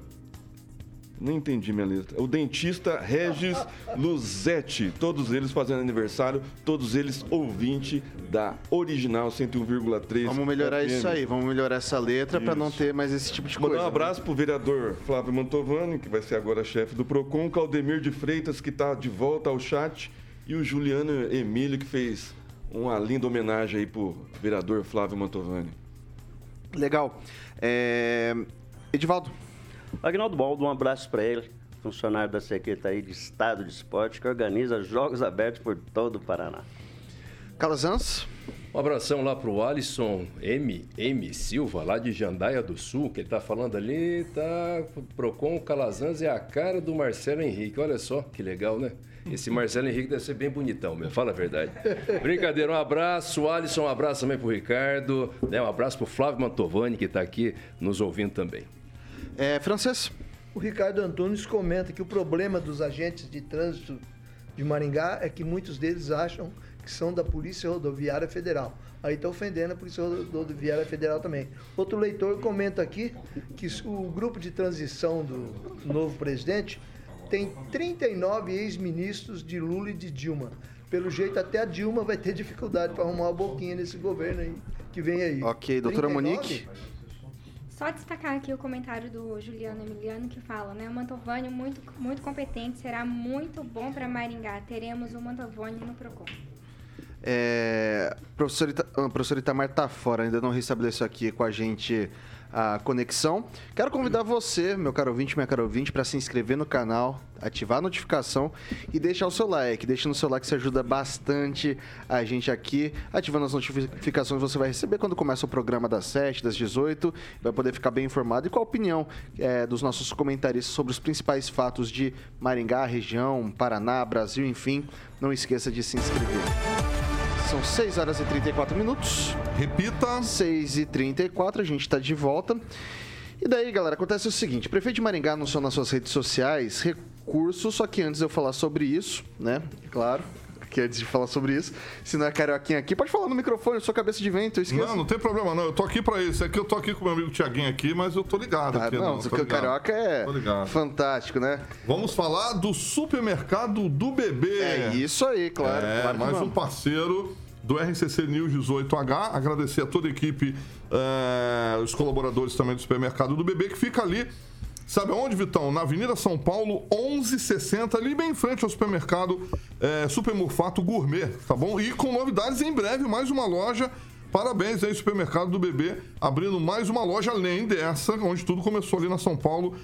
Não entendi minha letra. O dentista Regis Luzetti. Todos eles fazendo aniversário, todos eles ouvinte da original 101,3. Vamos melhorar FM. isso aí, vamos melhorar essa letra pra não ter mais esse tipo de Mandar coisa. um abraço pro vereador Flávio Mantovani, que vai ser agora chefe do PROCON, Claudemir de Freitas, que está de volta ao chat, e o Juliano Emílio, que fez uma linda homenagem aí pro vereador Flávio Mantovani. Legal. É... Edivaldo. Agnaldo Baldo, um abraço para ele, funcionário da Secretaria de Estado de Esporte, que organiza jogos abertos por todo o Paraná. Calazans. Um abração lá pro Alisson M. M. Silva, lá de Jandaia do Sul, que ele tá falando ali, tá. Procon Calazans é a cara do Marcelo Henrique. Olha só que legal, né? Esse Marcelo Henrique deve ser bem bonitão, meu. Fala a verdade. Brincadeira, um abraço, Alisson, um abraço também pro Ricardo, né? Um abraço pro Flávio Mantovani, que tá aqui nos ouvindo também. É, francês. O Ricardo Antunes comenta que o problema dos agentes de trânsito de Maringá é que muitos deles acham que são da Polícia Rodoviária Federal. Aí está ofendendo a Polícia Rodoviária Federal também. Outro leitor comenta aqui que o grupo de transição do novo presidente tem 39 ex-ministros de Lula e de Dilma. Pelo jeito, até a Dilma vai ter dificuldade para arrumar uma boquinha nesse governo aí que vem aí. Ok, doutora 39? Monique. Só destacar aqui o comentário do Juliano Emiliano que fala, né? O Mantovani muito, muito competente, será muito bom para Maringá. Teremos o Mantovani no Procon. É, professor, Ita, ah, professor Itamar tá fora, ainda não restabeleceu aqui com a gente a conexão. Quero convidar você, meu caro ouvinte, minha caro ouvinte, para se inscrever no canal, ativar a notificação e deixar o seu like. Deixa no seu like, isso ajuda bastante a gente aqui. Ativando as notificações, você vai receber quando começa o programa das 7, das 18, vai poder ficar bem informado e com a opinião é, dos nossos comentaristas sobre os principais fatos de Maringá, região, Paraná, Brasil, enfim. Não esqueça de se inscrever. São 6 horas e 34 minutos. Repita. 6 e 34, a gente está de volta. E daí, galera, acontece o seguinte: o prefeito de Maringá anunciou nas suas redes sociais recursos, só que antes de eu falar sobre isso, né? Claro. Que antes de falar sobre isso, se não é carioquinha aqui, pode falar no microfone, eu sou cabeça de vento, eu esqueço. Não, não tem problema não. Eu tô aqui pra isso. É que eu tô aqui com meu amigo Tiaguinho aqui, mas eu tô ligado Ah, aqui. não, porque o ligado. carioca é fantástico, né? Vamos falar do supermercado do bebê. É isso aí, claro. É, claro mais um parceiro do RCC News 18H. Agradecer a toda a equipe, eh, os colaboradores também do supermercado do bebê, que fica ali. Sabe aonde, Vitão? Na Avenida São Paulo, 1160, ali bem em frente ao supermercado eh, Supermurfato Gourmet, tá bom? E com novidades em breve, mais uma loja. Parabéns aí, supermercado do bebê, abrindo mais uma loja além dessa, onde tudo começou ali na São Paulo,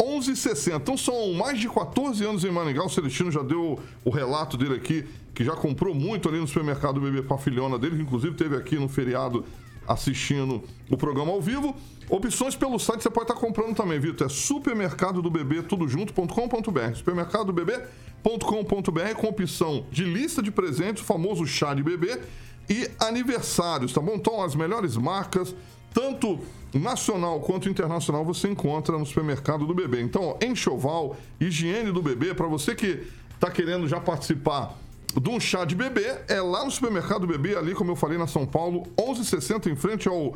11,60. Então são mais de 14 anos em Maringá. O Celestino já deu o relato dele aqui, que já comprou muito ali no supermercado Bebê com a filhona dele, que inclusive teve aqui no feriado assistindo o programa ao vivo. Opções pelo site você pode estar comprando também, Vitor. É supermercado do bebê, tudo junto.com.br. Supermercado do bebê.com.br com opção de lista de presentes, o famoso chá de bebê e aniversários, tá bom? Então as melhores marcas, tanto nacional quanto internacional, você encontra no supermercado do bebê. Então, ó, enxoval, higiene do bebê, para você que tá querendo já participar de um chá de bebê, é lá no supermercado do bebê, ali, como eu falei, na São Paulo, 1160 em frente ao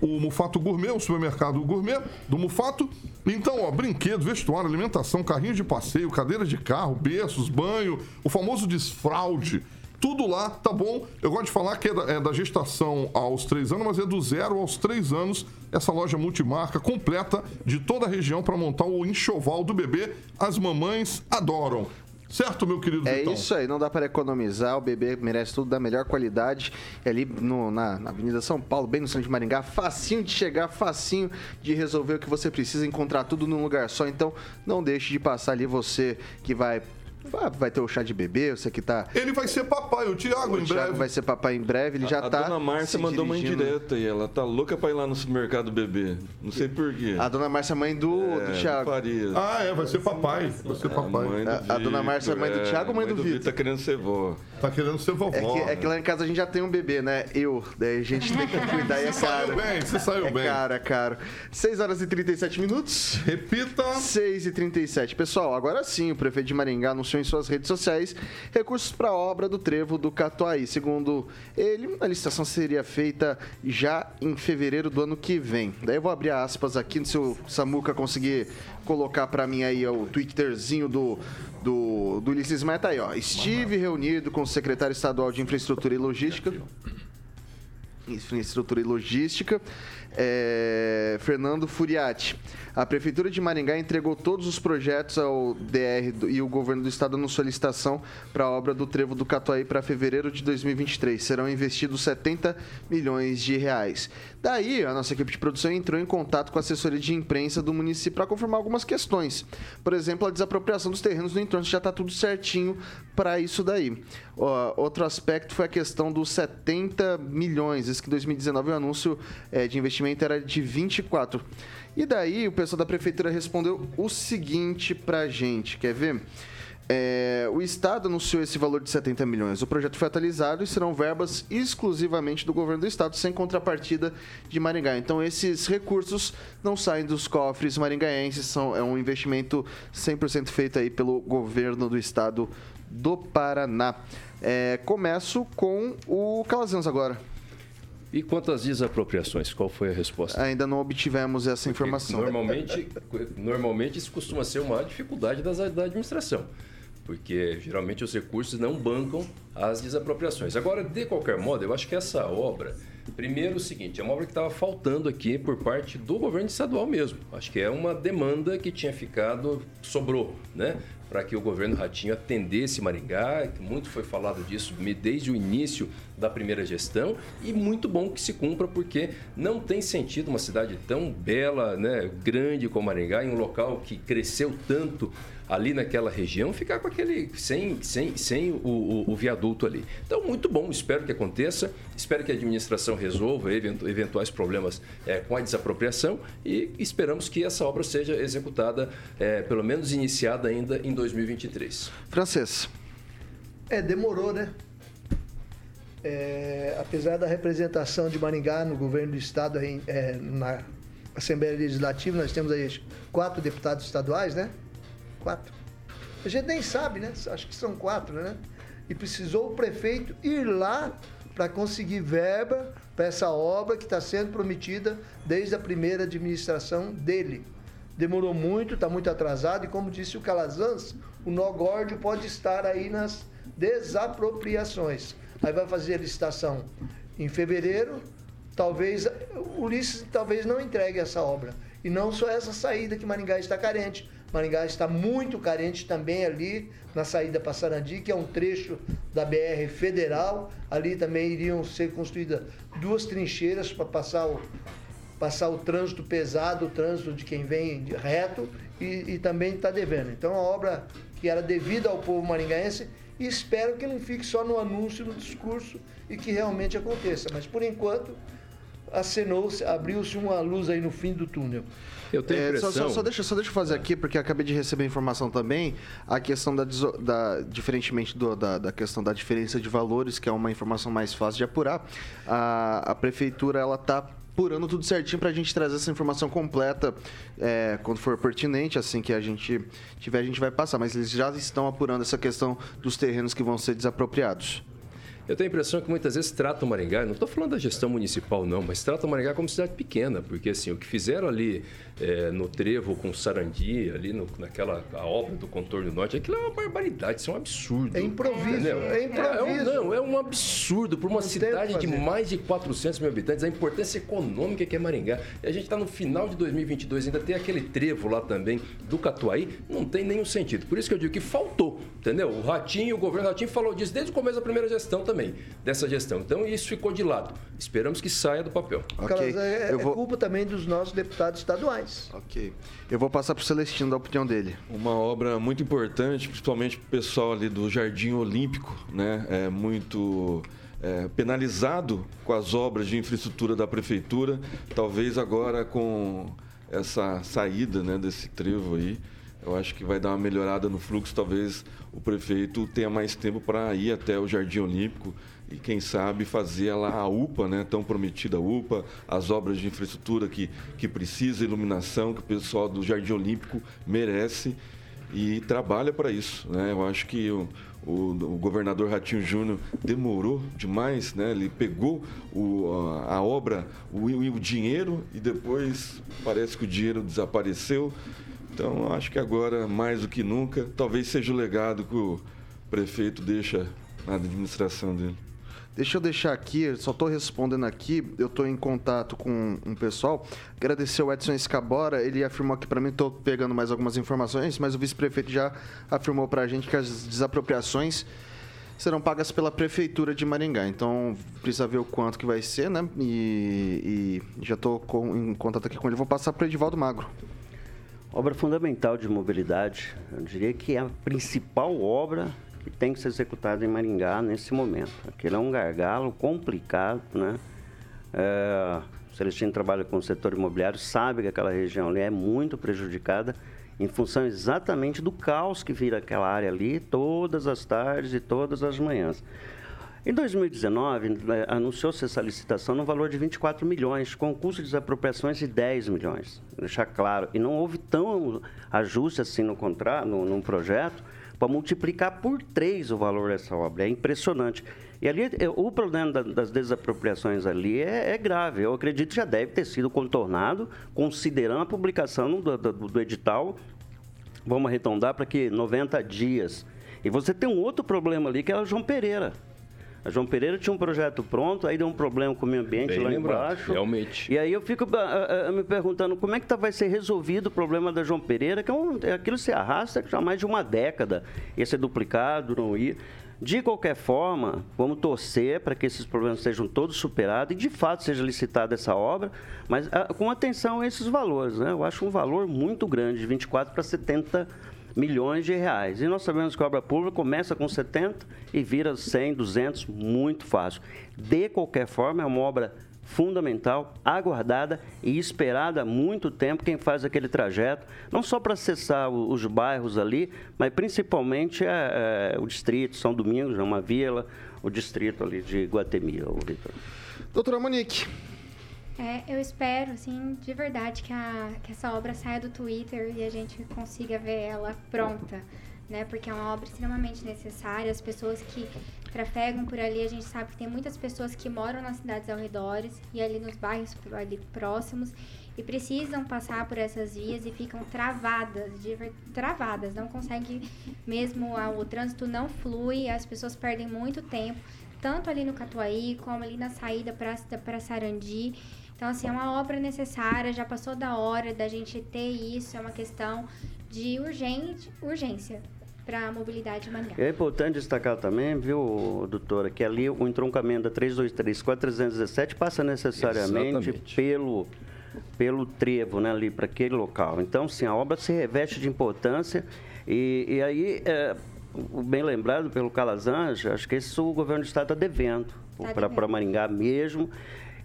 o Mufato Gourmet, o supermercado gourmet do Mufato. Então, ó, brinquedo, vestuário, alimentação, carrinho de passeio, cadeira de carro, berços, banho, o famoso desfraude. Tudo lá, tá bom? Eu gosto de falar que é da, é da gestação aos três anos, mas é do zero aos três anos. Essa loja multimarca completa de toda a região para montar o enxoval do bebê. As mamães adoram. Certo, meu querido É Vitão? isso aí, não dá para economizar, o bebê merece tudo da melhor qualidade. É ali no- na, na Avenida São Paulo, bem no centro de Maringá, facinho de chegar, facinho de resolver o que você precisa, encontrar tudo num lugar só. Então, não deixe de passar ali você que vai vai- vai ter o chá de bebê, você que tá Ele vai ser papai, o Thiago, o em Thiago breve. vai ser papai em breve, ele já a tá dona Márcia se mandou uma dirigindo. indireta e ela tá louca pra ir lá no supermercado bebê. Não sei porquê. A dona Márcia, mãe do, É, do Thiago. Faria. Ah, é, vai ser papai. Vai ser papai. mãe do A- a dona Márcia é mãe do Thiago ou mãe do Vitor? Tá querendo ser vó. Tá querendo ser vovó. É que, é que lá em casa a gente já tem um bebê, né? Eu. Daí a gente tem que cuidar e é Saiu caro. bem, você saiu é bem. caro, é caro. 6 horas e 37 minutos. Repita. 6 e 37. Pessoal, agora sim, o prefeito de Maringá anunciou em suas redes sociais recursos para a obra do trevo do Catuaí. Segundo ele, a licitação seria feita já em fevereiro do ano que vem. Daí eu vou abrir aspas aqui, se o Samuca conseguir colocar para mim aí o twitterzinho do, do, do Ulisses Maia, tá aí, ó. Estive reunido com o secretário estadual de Infraestrutura e Logística infraestrutura e logística, é, Fernando Furiati. A Prefeitura de Maringá entregou todos os projetos ao DR e o governo do estado na solicitação para a obra do Trevo do Catuaí para fevereiro de 2023. Serão investidos 70 milhões de reais. Daí, a nossa equipe de produção entrou em contato com a assessoria de imprensa do município para confirmar algumas questões. Por exemplo, a desapropriação dos terrenos no entorno já está tudo certinho para isso daí. Ó, outro aspecto foi a questão dos 70 milhões. Esse que em 2019 o anúncio eh, de investimento era de 24. E daí o pessoal da prefeitura respondeu o seguinte pra gente, quer ver? É, o Estado anunciou esse valor de 70 milhões. O projeto foi atualizado e serão verbas exclusivamente do governo do Estado, sem contrapartida de Maringá. Então, esses recursos não saem dos cofres maringaenses, são, é um investimento 100% feito aí pelo governo do Estado do Paraná. É, começo com o Calazans agora. E quanto às desapropriações, qual foi a resposta? Ainda não obtivemos essa informação. Normalmente, normalmente isso costuma ser uma dificuldade das- da administração, porque geralmente os recursos não bancam as desapropriações. Agora, de qualquer modo, eu acho que essa obra, primeiro o seguinte, é uma obra que estava faltando aqui por parte do governo estadual mesmo. Acho que é uma demanda que tinha ficado, sobrou, né? Para que o governo Ratinho atendesse Maringá. Muito foi falado disso desde o início da primeira gestão e muito bom que se cumpra porque não tem sentido uma cidade tão bela, né, grande como Maringá, em um local que cresceu tanto ali naquela região ficar com aquele sem, sem, sem o, o, o, viaduto ali. Então, muito bom, espero que aconteça, espero que a administração resolva eventuais problemas é, com a desapropriação e esperamos que essa obra seja executada, é, pelo menos iniciada ainda em 2023. Francês. É, demorou, né? É, apesar da representação de Maringá no governo do estado, é, na Assembleia Legislativa, nós temos aí quatro deputados estaduais, né? Quatro. A gente nem sabe, né? Acho que são quatro, né? E precisou o prefeito ir lá para conseguir verba para essa obra que está sendo prometida desde a primeira administração dele. Demorou muito, está muito atrasado e, como disse o Calazans, o nó górdio pode estar aí nas desapropriações. Aí vai fazer a licitação em fevereiro, talvez o Ulisses talvez não entregue essa obra. E não só essa saída que Maringá está carente. Maringá está muito carente também ali na saída para Sarandi, que é um trecho da BR federal. Ali também iriam ser construídas duas trincheiras para passar o, passar o trânsito pesado, o trânsito de quem vem reto e, e também está devendo. Então, a obra que era devida ao povo maringaense e espero que não fique só no anúncio, no discurso e que realmente aconteça. Mas, por enquanto, acenou-se, abriu-se uma luz aí no fim do túnel. Eu tenho é, impressão... Só, só, só, deixa, só deixa eu fazer aqui, porque acabei de receber informação também, a questão da, da diferentemente do, da, da, questão da diferença de valores, que é uma informação mais fácil de apurar, a, a prefeitura, ela está apurando tudo certinho para a gente trazer essa informação completa é, quando for pertinente, assim que a gente tiver, a gente vai passar. Mas eles já estão apurando essa questão dos terrenos que vão ser desapropriados. Eu tenho a impressão que muitas vezes tratam Maringá, não estou falando da gestão municipal não, mas tratam Maringá como cidade pequena, porque assim, o que fizeram ali é, no Trevo com Sarandi, ali no, naquela a obra do contorno norte, aquilo é uma barbaridade, isso é um absurdo. É improviso, entendeu? é improviso. É, é, um, não, é um absurdo para uma não cidade de mais de 400 mil habitantes, a importância econômica que é Maringá. E a gente está no final de 2022, ainda tem aquele trevo lá também do Catuaí, não tem nenhum sentido. Por isso que eu digo que faltou, entendeu? O Ratinho, o governo Ratinho falou disso desde o começo da primeira gestão também dessa gestão. Então isso ficou de lado. Esperamos que saia do papel. Okay. É, é vou... culpa também dos nossos deputados estaduais. Ok. Eu vou passar para o Celestino da opinião dele. Uma obra muito importante, principalmente para o pessoal ali do Jardim Olímpico, né? É muito é, penalizado com as obras de infraestrutura da prefeitura. Talvez agora com essa saída né, desse trevo aí, eu acho que vai dar uma melhorada no fluxo. Talvez o prefeito tenha mais tempo para ir até o Jardim Olímpico e, quem sabe, fazer lá a UPA, né, tão prometida UPA, as obras de infraestrutura que, que precisa, iluminação, que o pessoal do Jardim Olímpico merece e trabalha para isso. Né? Eu acho que o, o, o, governador Ratinho Júnior demorou demais, né? ele pegou o, a, obra, o, o dinheiro e depois parece que o dinheiro desapareceu. Então, acho que agora, mais do que nunca, talvez seja o legado que o prefeito deixa na administração dele. Deixa eu deixar aqui, só estou respondendo aqui, eu estou em contato com um pessoal. Agradecer o Edson Escabora, ele afirmou aqui para mim, estou pegando mais algumas informações, mas o vice-prefeito já afirmou para a gente que as desapropriações serão pagas pela prefeitura de Maringá. Então precisa ver o quanto que vai ser, né? E, e já estou em contato aqui com ele. Vou passar para o Edivaldo Magro. Obra fundamental de mobilidade, eu diria que é a principal obra que tem que ser executada em Maringá nesse momento. Aquele é um gargalo complicado, né? É, Celestino trabalha com o setor imobiliário, sabe que aquela região ali é muito prejudicada em função exatamente do caos que vira aquela área ali todas as tardes e todas as manhãs. Em 2019, eh, anunciou-se essa licitação no valor de 24 milhões, com custo de desapropriações de 10 milhões. Deixar claro. E não houve tão ajuste assim no contrato, no, num projeto, para multiplicar por três o valor dessa obra. É impressionante. E ali, eh, o problema das desapropriações ali é, é, grave. Eu acredito que já deve ter sido contornado, considerando a publicação do, do, do edital. Vamos arredondar para que 90 dias. E você tem um outro problema ali, que é o João Pereira. A João Pereira tinha um projeto pronto, aí deu um problema com o meio ambiente Bem lá lembrado, embaixo. realmente. E aí eu fico ah, ah, me perguntando como é que tá, vai ser resolvido o problema da João Pereira, que é um, é aquilo se arrasta já há mais de uma década. Ia ser duplicado, não ia. De qualquer forma, vamos torcer para que esses problemas sejam todos superados e de fato seja licitada essa obra, mas ah, com atenção a esses valores. Né? Eu acho um valor muito grande, de 24 para 70 milhões de reais. E nós sabemos que a obra pública começa com 70 e vira 100, 200, muito fácil. De qualquer forma, é uma obra fundamental, aguardada e esperada há muito tempo quem faz aquele trajeto, não só para acessar os bairros ali, mas principalmente é, é, o distrito, São Domingos, é uma vila, o distrito ali de Guatemi, ô Vitor. Doutora Monique. É, eu espero, assim, de verdade, que, a, que essa obra saia do Twitter e a gente consiga ver ela pronta, né? Porque é uma obra extremamente necessária. As pessoas que trafegam por ali, a gente sabe que tem muitas pessoas que moram nas cidades ao redor e ali nos bairros ali próximos e precisam passar por essas vias e ficam travadas, de travadas, não conseguem mesmo, a- o trânsito não flui, as pessoas perdem muito tempo, tanto ali no Catuaí como ali na saída para Sarandi. Então, assim, é uma obra necessária, já passou da hora da gente ter isso, é uma questão de urgente, urgência para a mobilidade de Maringá. É importante destacar também, viu, doutora, que ali o entroncamento da 323 com a 317 passa necessariamente Exatamente. pelo pelo trevo, né, ali para aquele local. Então, sim, a obra se reveste de importância e, e aí, é, o- bem lembrado pelo Calazans, acho que isso o governo do estado está devendo Tá para. Maringá mesmo.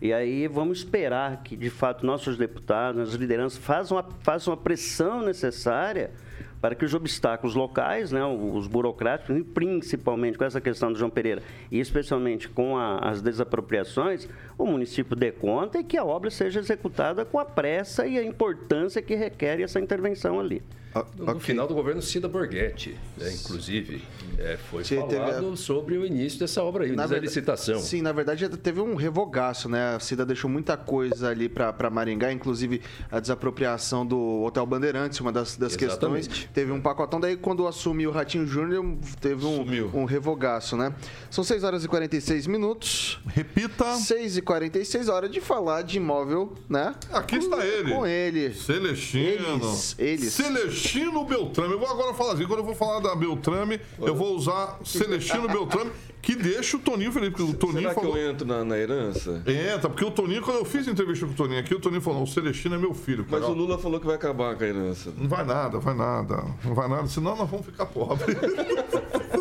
E aí vamos esperar que, de fato, nossos deputados, as lideranças façam a, façam a pressão necessária para que os obstáculos locais, né, os burocráticos, e principalmente com essa questão do João Pereira, e especialmente com a- as desapropriações, o município dê conta e que a obra seja executada com a pressa e a importância que requer essa intervenção ali. No, no final do governo Cida Borghetti, né, inclusive, é, foi teve falado sobre o início dessa obra aí, o Na início da verda- licitação. Sim, na verdade teve um revogaço, né? A Cida deixou muita coisa ali para Maringá, inclusive a desapropriação do Hotel Bandeirantes, uma das, das Exatamente. questões. Teve um pacotão, daí quando assumiu o Ratinho Júnior, teve um, um revogaço, né? São 6 horas e 46 minutos. Repita. 6 e 46 horas de falar de imóvel, né? Aqui está ele. Com ele. Celestino. Eles, eles. Celestino Beltrame. Eu vou agora falar assim. Quando eu vou falar da Beltrame, eu vou usar Celestino Beltrame, que deixa o Toninho Felipe. porque O Toninho Será que falou. eu entro na, na herança? Entra, porque o Toninho, quando eu fiz entrevista com o Toninho aqui, o Toninho falou: o Celestino é meu filho. Mas cara. o Lula falou que vai acabar com a herança. Não vai nada, vai nada. Não vai nada, senão nós vamos ficar pobres.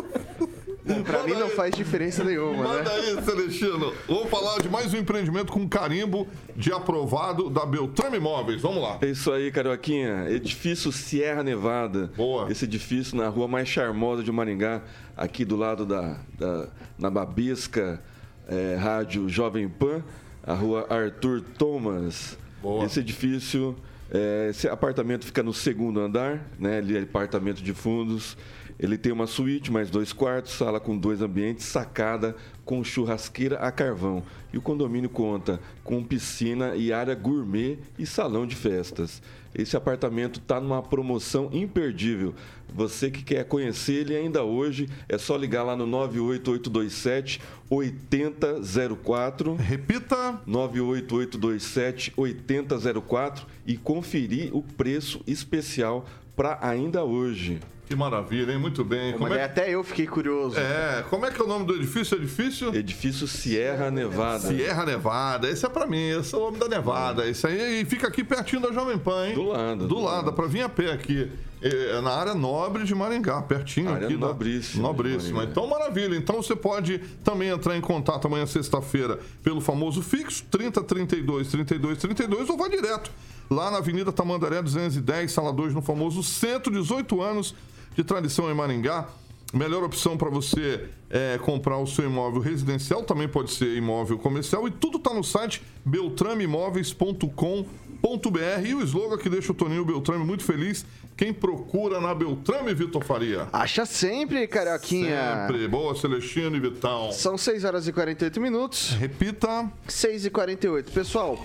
Pra mim não faz diferença nenhuma, Manda né? aí, Celestino. Vamos falar de mais um empreendimento com carimbo de aprovado da Beltrame Imóveis. Vamos lá. É isso aí, Carioquinha. Edifício Sierra Nevada. Boa. Esse edifício na rua mais charmosa de Maringá, aqui do lado da, da na Babisca, é, Rádio Jovem Pan, a rua Arthur Thomas. Boa. Esse edifício, é, esse apartamento fica no segundo andar, né? Ele é apartamento de fundos. Ele tem uma suíte, mais dois quartos, sala com dois ambientes, sacada com churrasqueira a carvão. E o condomínio conta com piscina e área gourmet e salão de festas. Esse apartamento está numa promoção imperdível. Você que quer conhecer ele ainda hoje, é só ligar lá no 98827 8004. Repita. 98827 8004 e conferir o preço especial para ainda hoje. Que maravilha, hein? Muito bem. Como Mas é, até eu fiquei curioso. é, como é que é o nome do edifício? Edifício? Edifício Sierra Nevada. Sierra Nevada. Esse é pra mim, esse é o nome da Nevada. Esse aí fica aqui pertinho da Jovem Pan, hein? Do lado, Do do lado, lado. pra vir a pé aqui. É na área nobre de Maringá, pertinho Área aqui. da- nobríssima de Nobríssima. Então, maravilha. Então você pode também entrar em contato amanhã, sexta-feira, pelo famoso fixo, 3032 32 32, ou vai direto lá na Avenida Tamandaré 210, sala 2, no famoso centro, 18 anos de tradição em Maringá. Melhor opção para você é, comprar o seu imóvel residencial, também pode ser imóvel comercial, e tudo está no site beltrameimóveis.com.br. E o slogan que deixa o Toninho Beltrame muito feliz, quem procura na Beltrame, Vitor Faria? Acha sempre, Carioquinha. Sempre. Boa, Celestino e Vitão. São 6 horas e 48 minutos. Repita. 6 e 48. Pessoal,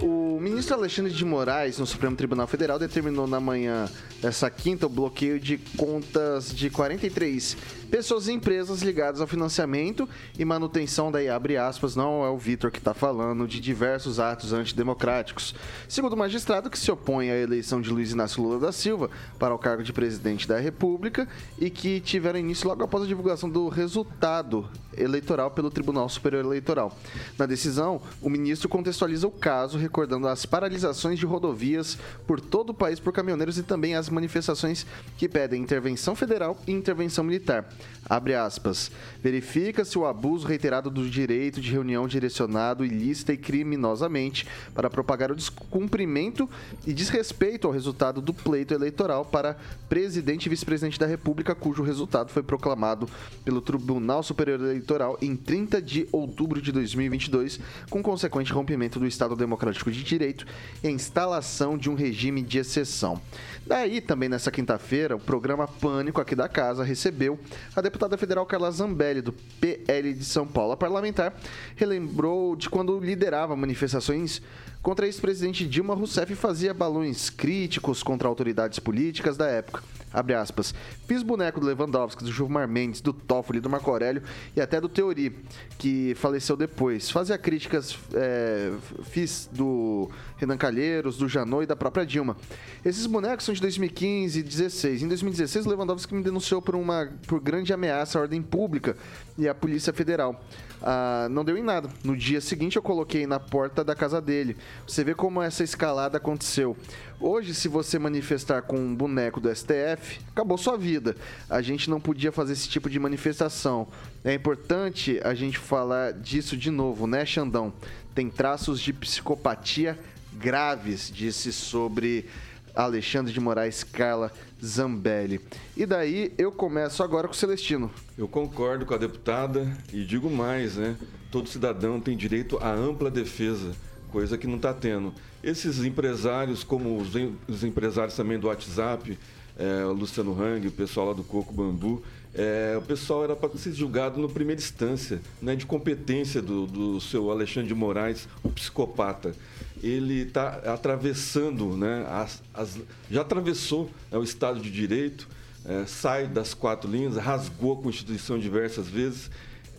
o ministro Alexandre de Moraes, no Supremo Tribunal Federal, determinou na manhã dessa quinta o bloqueio de contas de 43 pessoas e empresas ligadas ao financiamento e manutenção, daí abre aspas, não é o Vitor que está falando, de diversos atos antidemocráticos. Segundo o magistrado que se opõe à eleição de Luiz Inácio Lula da Silva para o cargo de presidente da República e que tiveram início logo após a divulgação do resultado eleitoral pelo Tribunal Superior Eleitoral. Na decisão, o ministro contextualiza o caso, recordando as paralisações de rodovias por todo o país por caminhoneiros e também as manifestações que pedem intervenção federal e intervenção militar. Abre aspas. Verifica-se o abuso reiterado do direito de reunião direcionado ilícita e criminosamente para propagar o descumprimento e desrespeito ao resultado do pleito eleitoral para presidente e vice-presidente da República, cujo resultado foi proclamado pelo Tribunal Superior Eleitoral em 30 de outubro de 2022, com consequente rompimento do Estado Democrático de Direito e a instalação de um regime de exceção. Daí, também nessa quinta-feira, o programa Pânico aqui da casa recebeu a deputada federal Carla Zambelli, do PL de São Paulo. A parlamentar relembrou de quando liderava manifestações contra ex-presidente Dilma Rousseff fazia balões críticos contra autoridades políticas da época. Abre aspas. Fiz boneco do Lewandowski, do Gilmar Mendes, do Toffoli, do Marco Aurélio e até do Teori, que faleceu depois. Fazia críticas, é, fiz do Renan Calheiros, do Janot e da própria Dilma. Esses bonecos são de 2015 e 2016. Em 2016, o Lewandowski me denunciou por uma por grande ameaça à ordem pública e à Polícia Federal. Ah, não deu em nada. No dia seguinte, eu coloquei na porta da casa dele. Você vê como essa escalada aconteceu. Hoje, se você manifestar com um boneco do STF, acabou sua vida. A gente não podia fazer esse tipo de manifestação. É importante a gente falar disso de novo, né, Xandão? Tem traços de psicopatia graves, disse sobre Alexandre de Moraes Carla Zambelli. E daí eu começo agora com o Celestino. Eu concordo com a deputada e digo mais, né? Todo cidadão tem direito à ampla defesa, coisa que não está tendo. Esses empresários, como os, os empresários também do WhatsApp, é, Luciano Hang, o pessoal lá do Coco Bambu, é, o pessoal era para ser julgado na primeira instância, né, de competência do, do seu Alexandre de Moraes, o psicopata ele está atravessando, né, as, as, já atravessou né, o Estado de Direito, é, sai das quatro linhas, rasgou a Constituição diversas vezes.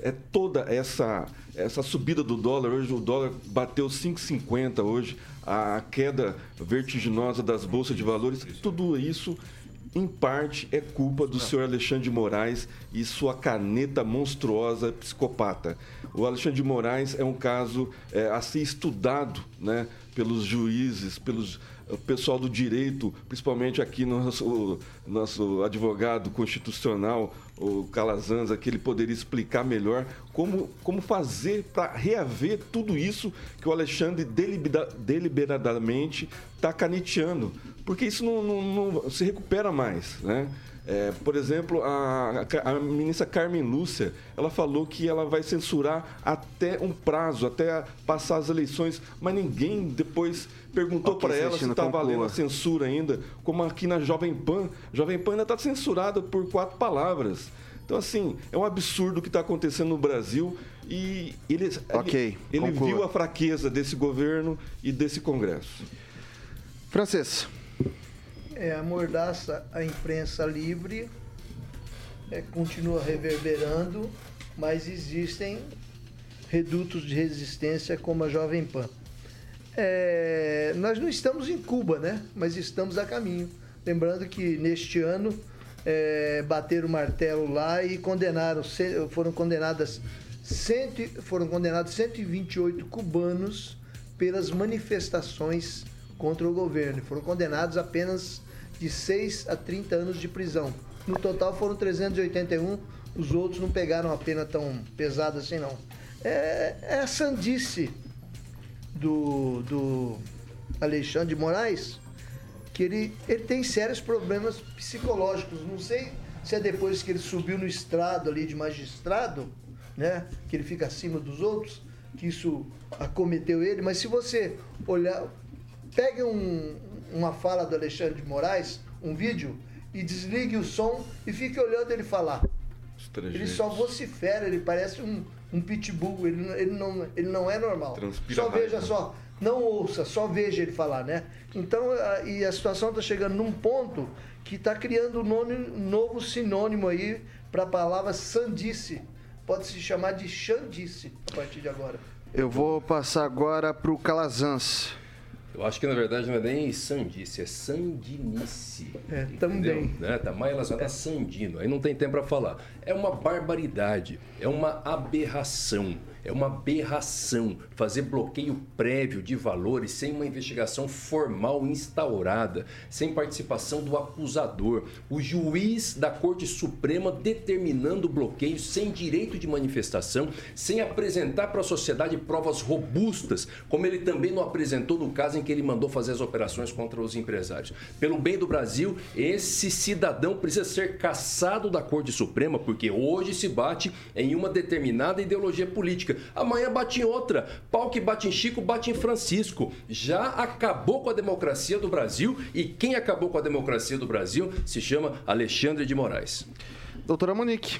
É toda essa, essa subida do dólar, hoje o dólar bateu 5,50 hoje, a queda vertiginosa das bolsas de valores, tudo isso em parte é culpa do senhor Alexandre de Moraes e sua caneta monstruosa psicopata. O Alexandre de Moraes é um caso é, a ser estudado né, pelos juízes, pelos o pessoal do direito, principalmente aqui no nosso, nosso advogado constitucional, o Calazans, que ele poderia explicar melhor como, como fazer para reaver tudo isso que o Alexandre deliberadamente está caneteando. Porque isso não, não, não se recupera mais, né? É, por exemplo, a, a, ministra Carmen Lúcia, ela falou que ela vai censurar até um prazo, até passar as eleições, mas ninguém depois perguntou para ela se está valendo a censura ainda, como aqui na Jovem Pan. Jovem Pan ainda está censurada por quatro palavras. Então, assim, é um absurdo o que está acontecendo no Brasil e ele, okay, ele, ele viu a fraqueza desse governo e desse Congresso. Francês é, amordaça a imprensa livre, é, continua reverberando, mas existem redutos de resistência como a Jovem Pan. É, nós não estamos em Cuba, né? Mas estamos a caminho. Lembrando que neste ano é, bateram o martelo lá e condenaram, foram condenadas cento, foram condenados 128 cubanos pelas manifestações contra o governo. Foram condenados apenas de 6 a 30 anos de prisão. No total foram 381, os outros não pegaram a pena tão pesada assim não. É, é a sandice do, do Alexandre de Moraes que ele, ele tem sérios problemas psicológicos. Não sei se é depois que ele subiu no estrado ali de magistrado, né? Que ele fica acima dos outros, que isso acometeu ele. Mas se você olhar, pegue um, uma fala do Alexandre de Moraes, um vídeo e desligue o som e fique olhando ele falar. Ele só vocifera, ele parece um, um pitbull, ele, não- ele, não, ele não é normal. Transpira só raiva. veja só, não ouça, só veja ele falar, né? Então, a- e a situação está chegando num ponto que está criando um nome- novo sinônimo aí para a palavra sandice. Pode se chamar de xandice a partir de agora. Eu vou passar agora pro Calazans. Eu acho que na verdade não é nem sandice, é sandinice. É, entendeu? também. Né? Tá mais relacionado a sandino, aí não tem tempo para falar. É uma barbaridade, é uma aberração, é uma aberração fazer bloqueio prévio de valores sem uma investigação formal instaurada, sem participação do acusador. O juiz da Corte Suprema determinando o bloqueio sem direito de manifestação, sem apresentar para a sociedade provas robustas, como ele também não apresentou no caso em que ele mandou fazer as operações contra os empresários. Pelo bem do Brasil, esse cidadão precisa ser caçado da Corte Suprema, porque hoje se bate em uma determinada ideologia política, amanhã bate em outra. Pau que bate em Chico, bate em Francisco. Já acabou com a democracia do Brasil e quem acabou com a democracia do Brasil se chama Alexandre de Moraes. Doutora Monique.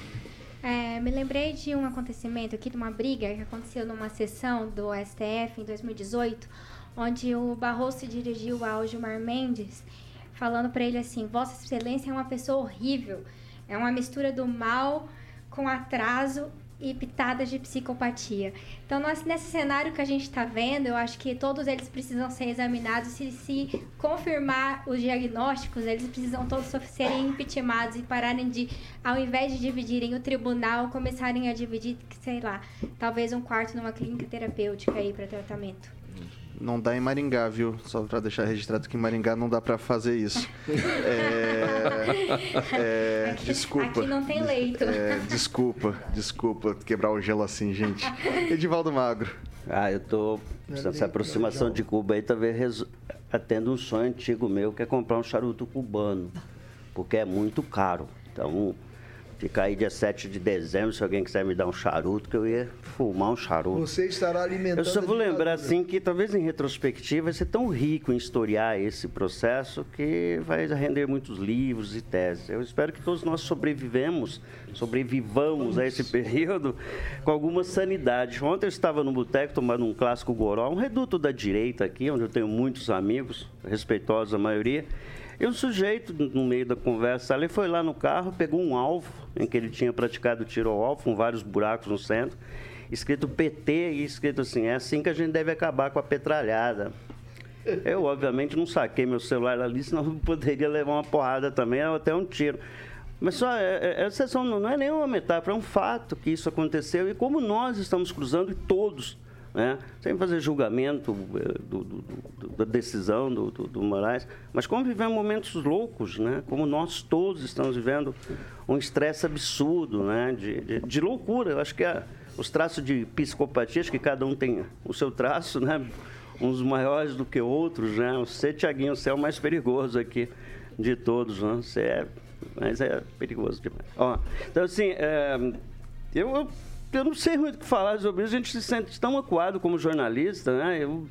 É, me lembrei de um acontecimento aqui, de uma briga que aconteceu numa sessão do STF em 2018, onde o Barroso se dirigiu ao Gilmar Mendes, falando para ele assim: Vossa Excelência é uma pessoa horrível, é uma mistura do mal com atraso e pitadas de psicopatia. Então, nós, nesse cenário que a gente está vendo, eu acho que todos eles precisam ser examinados. Se, se confirmar os diagnósticos, eles precisam todos serem impeachmentados e pararem de, ao invés de dividirem o tribunal, começarem a dividir, sei lá, talvez um quarto numa clínica terapêutica aí para tratamento. Não dá em Maringá, viu? Só pra deixar registrado que em Maringá não dá pra fazer isso. É, é, Aqui- desculpa. aqui não tem leito. É, desculpa, desculpa quebrar o gelo assim, gente. Edivaldo Magro. Ah, eu tô. Essa aproximação de Cuba aí talvez resu- atenda um sonho antigo meu, que é comprar um charuto cubano. Porque é muito caro. Então, fica aí dia 7 de dezembro, se alguém quiser me dar um charuto, que eu ia fumar um charuto. Você estará alimentando. Eu só vou lembrar assim que talvez em retrospectiva vai ser tão rico em historiar esse processo que vai render muitos livros e teses. Eu espero que todos nós sobrevivemos, sobrevivamos a esse período com alguma sanidade. Ontem eu estava no boteco tomando um clássico goró, um reduto da direita aqui, onde eu tenho muitos amigos, respeitosos a maioria. E um sujeito, no meio da conversa, ali foi lá no carro, pegou um alvo em que ele tinha praticado tiro ao alvo, com vários buracos no centro, escrito PT e escrito assim: é assim que a gente deve acabar com a petralhada. Eu, obviamente, não saquei meu celular ali, senão eu poderia levar uma porrada também, ou até um tiro. Mas só, é, é, essa só não é nenhuma metáfora, é um fato que isso aconteceu e como nós estamos cruzando, e todos, né? sem fazer julgamento eh, do- do- do- da decisão do, do, Moraes, mas como vivemos momentos loucos, né? como nós todos estamos vivendo um estresse absurdo, né? de, de, de loucura. Eu acho que os traços de psicopatia, acho que cada um tem o seu traço, né? uns maiores do que outros. Né? Você, Tiaguinho, você é o mais perigoso aqui de todos. Né? Você é, mas é perigoso demais. Ó, então, assim, é, eu, eu, eu não sei muito o que falar sobre isso. A gente se sente tão acuado como jornalista, né? Eu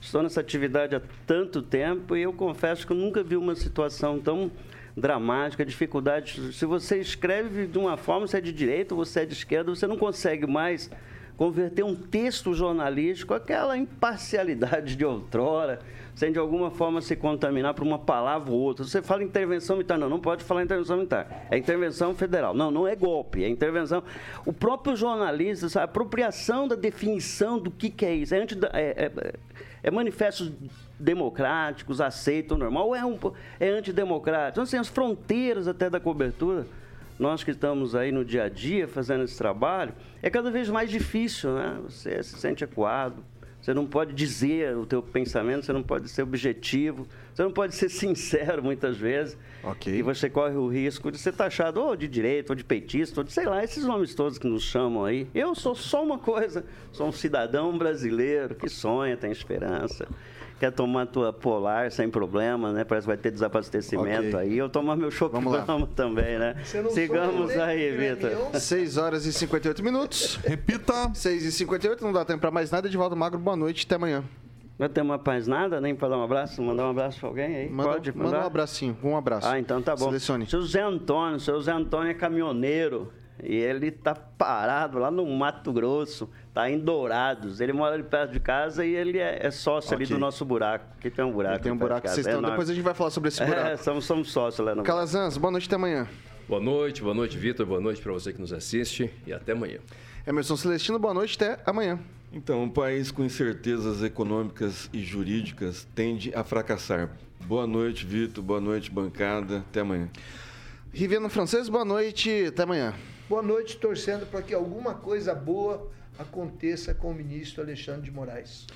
estou nessa atividade há tanto tempo e eu confesso que eu nunca vi uma situação tão dramática, dificuldade. Se você escreve de uma forma, você é de direita, você é de esquerda, você não consegue mais converter um texto jornalístico aquela imparcialidade de outrora, sem de alguma forma se contaminar por uma palavra ou outra. Você fala intervenção militar, não, não pode falar intervenção militar. É intervenção federal. Não, não é golpe, é intervenção. O próprio jornalista, sabe, a apropriação da definição do que, que é isso. É, anti, é, é, é manifestos democráticos, aceitam normal, ou é, um, é antidemocrático. Então, assim, as fronteiras até da cobertura nós que estamos aí no dia a dia fazendo esse trabalho, é cada vez mais difícil, né? Você se sente acuado, você não pode dizer o teu pensamento, você não pode ser objetivo, você não pode ser sincero muitas vezes. Ok. E você corre o risco de ser taxado ou de direito, ou de petista, ou de, sei lá, esses nomes todos que nos chamam aí. Eu sou só uma coisa, sou um cidadão brasileiro que sonha, tem esperança. Quer tomar tua polar sem problema, né? Parece que vai ter desabastecimento Ok. aí. Eu tomar meu. Brahma também, né? Sigamos né, aí, Vitor. Grêmio? 6 horas e 58 minutos. Repita. 6 e 58 não dá tempo pra mais nada. Edivaldo Magro, boa noite, até amanhã. Não tem mais nada, nem para dar um abraço? Mandar um abraço para alguém aí? Manda, Pode manda mandar? um abracinho, um abraço. Ah, então tá bom. Selecione. Seu Zé Antônio, seu Zé Antônio é caminhoneiro e ele tá parado lá no Mato Grosso, tá em Dourados. Ele mora ali perto de casa e ele é, é sócio ali Ok. do nosso buraco. Aqui tem um buraco. Tem um ali buraco vocês casa, é estão. enorme. Depois a gente vai falar sobre esse buraco. É, somos, somos sócios lá no Calazans, boa noite até amanhã. Boa noite, boa noite, Vitor. Boa noite para você que nos assiste e até amanhã. Emerson Celestino, boa noite até amanhã. Então, um país com incertezas econômicas e jurídicas tende a fracassar. Boa noite, Vitor. Boa noite, bancada. Até amanhã. Riviano Francês, boa noite até amanhã. Boa noite, torcendo para que alguma coisa boa aconteça com o ministro Alexandre de Moraes.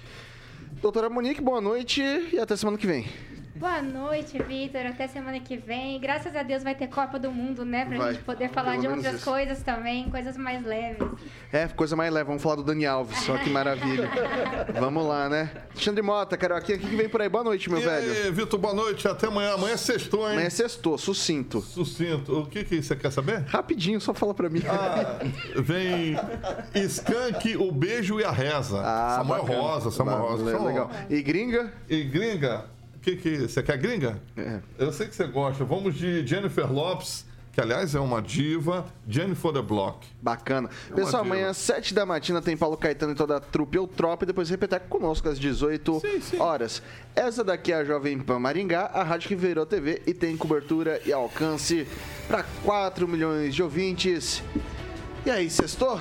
Doutora Monique, boa noite e até semana que vem. Boa noite, Vitor. Até semana que vem. Graças a Deus vai ter Copa do Mundo, né? Pra Vai. gente poder falar Pelo de outras isso. coisas também, coisas mais leves. É, coisa mais leve, vamos falar do Dani Alves, olha que maravilha. vamos lá, né? Alexandre Mota, Carioquinha, o que vem por aí? Boa noite, meu E velho. aí, Vitor, boa noite. Até amanhã. Amanhã é sextou, hein? Amanhã é sextou, sucinto. Sucinto. O que que você quer saber? Rapidinho, só fala pra mim. Ah, vem Skank, o beijo e a reza. Ah, Samuel bacana. Rosa, Samuel Rosa. legal. E gringa? E gringa? O que que... Você quer gringa? É. Eu sei que você gosta. Vamos de Jennifer Lopes, que aliás é uma diva. Jennifer the Block. Bacana. É Pessoal, diva. amanhã, 7 da matina, tem Paulo Caetano e toda a trupe ou tropa e depois repetir conosco às 18 horas. Essa daqui é a Jovem Pan Maringá, a rádio que virou TV e tem cobertura e alcance para 4 milhões de ouvintes. E aí, sextou?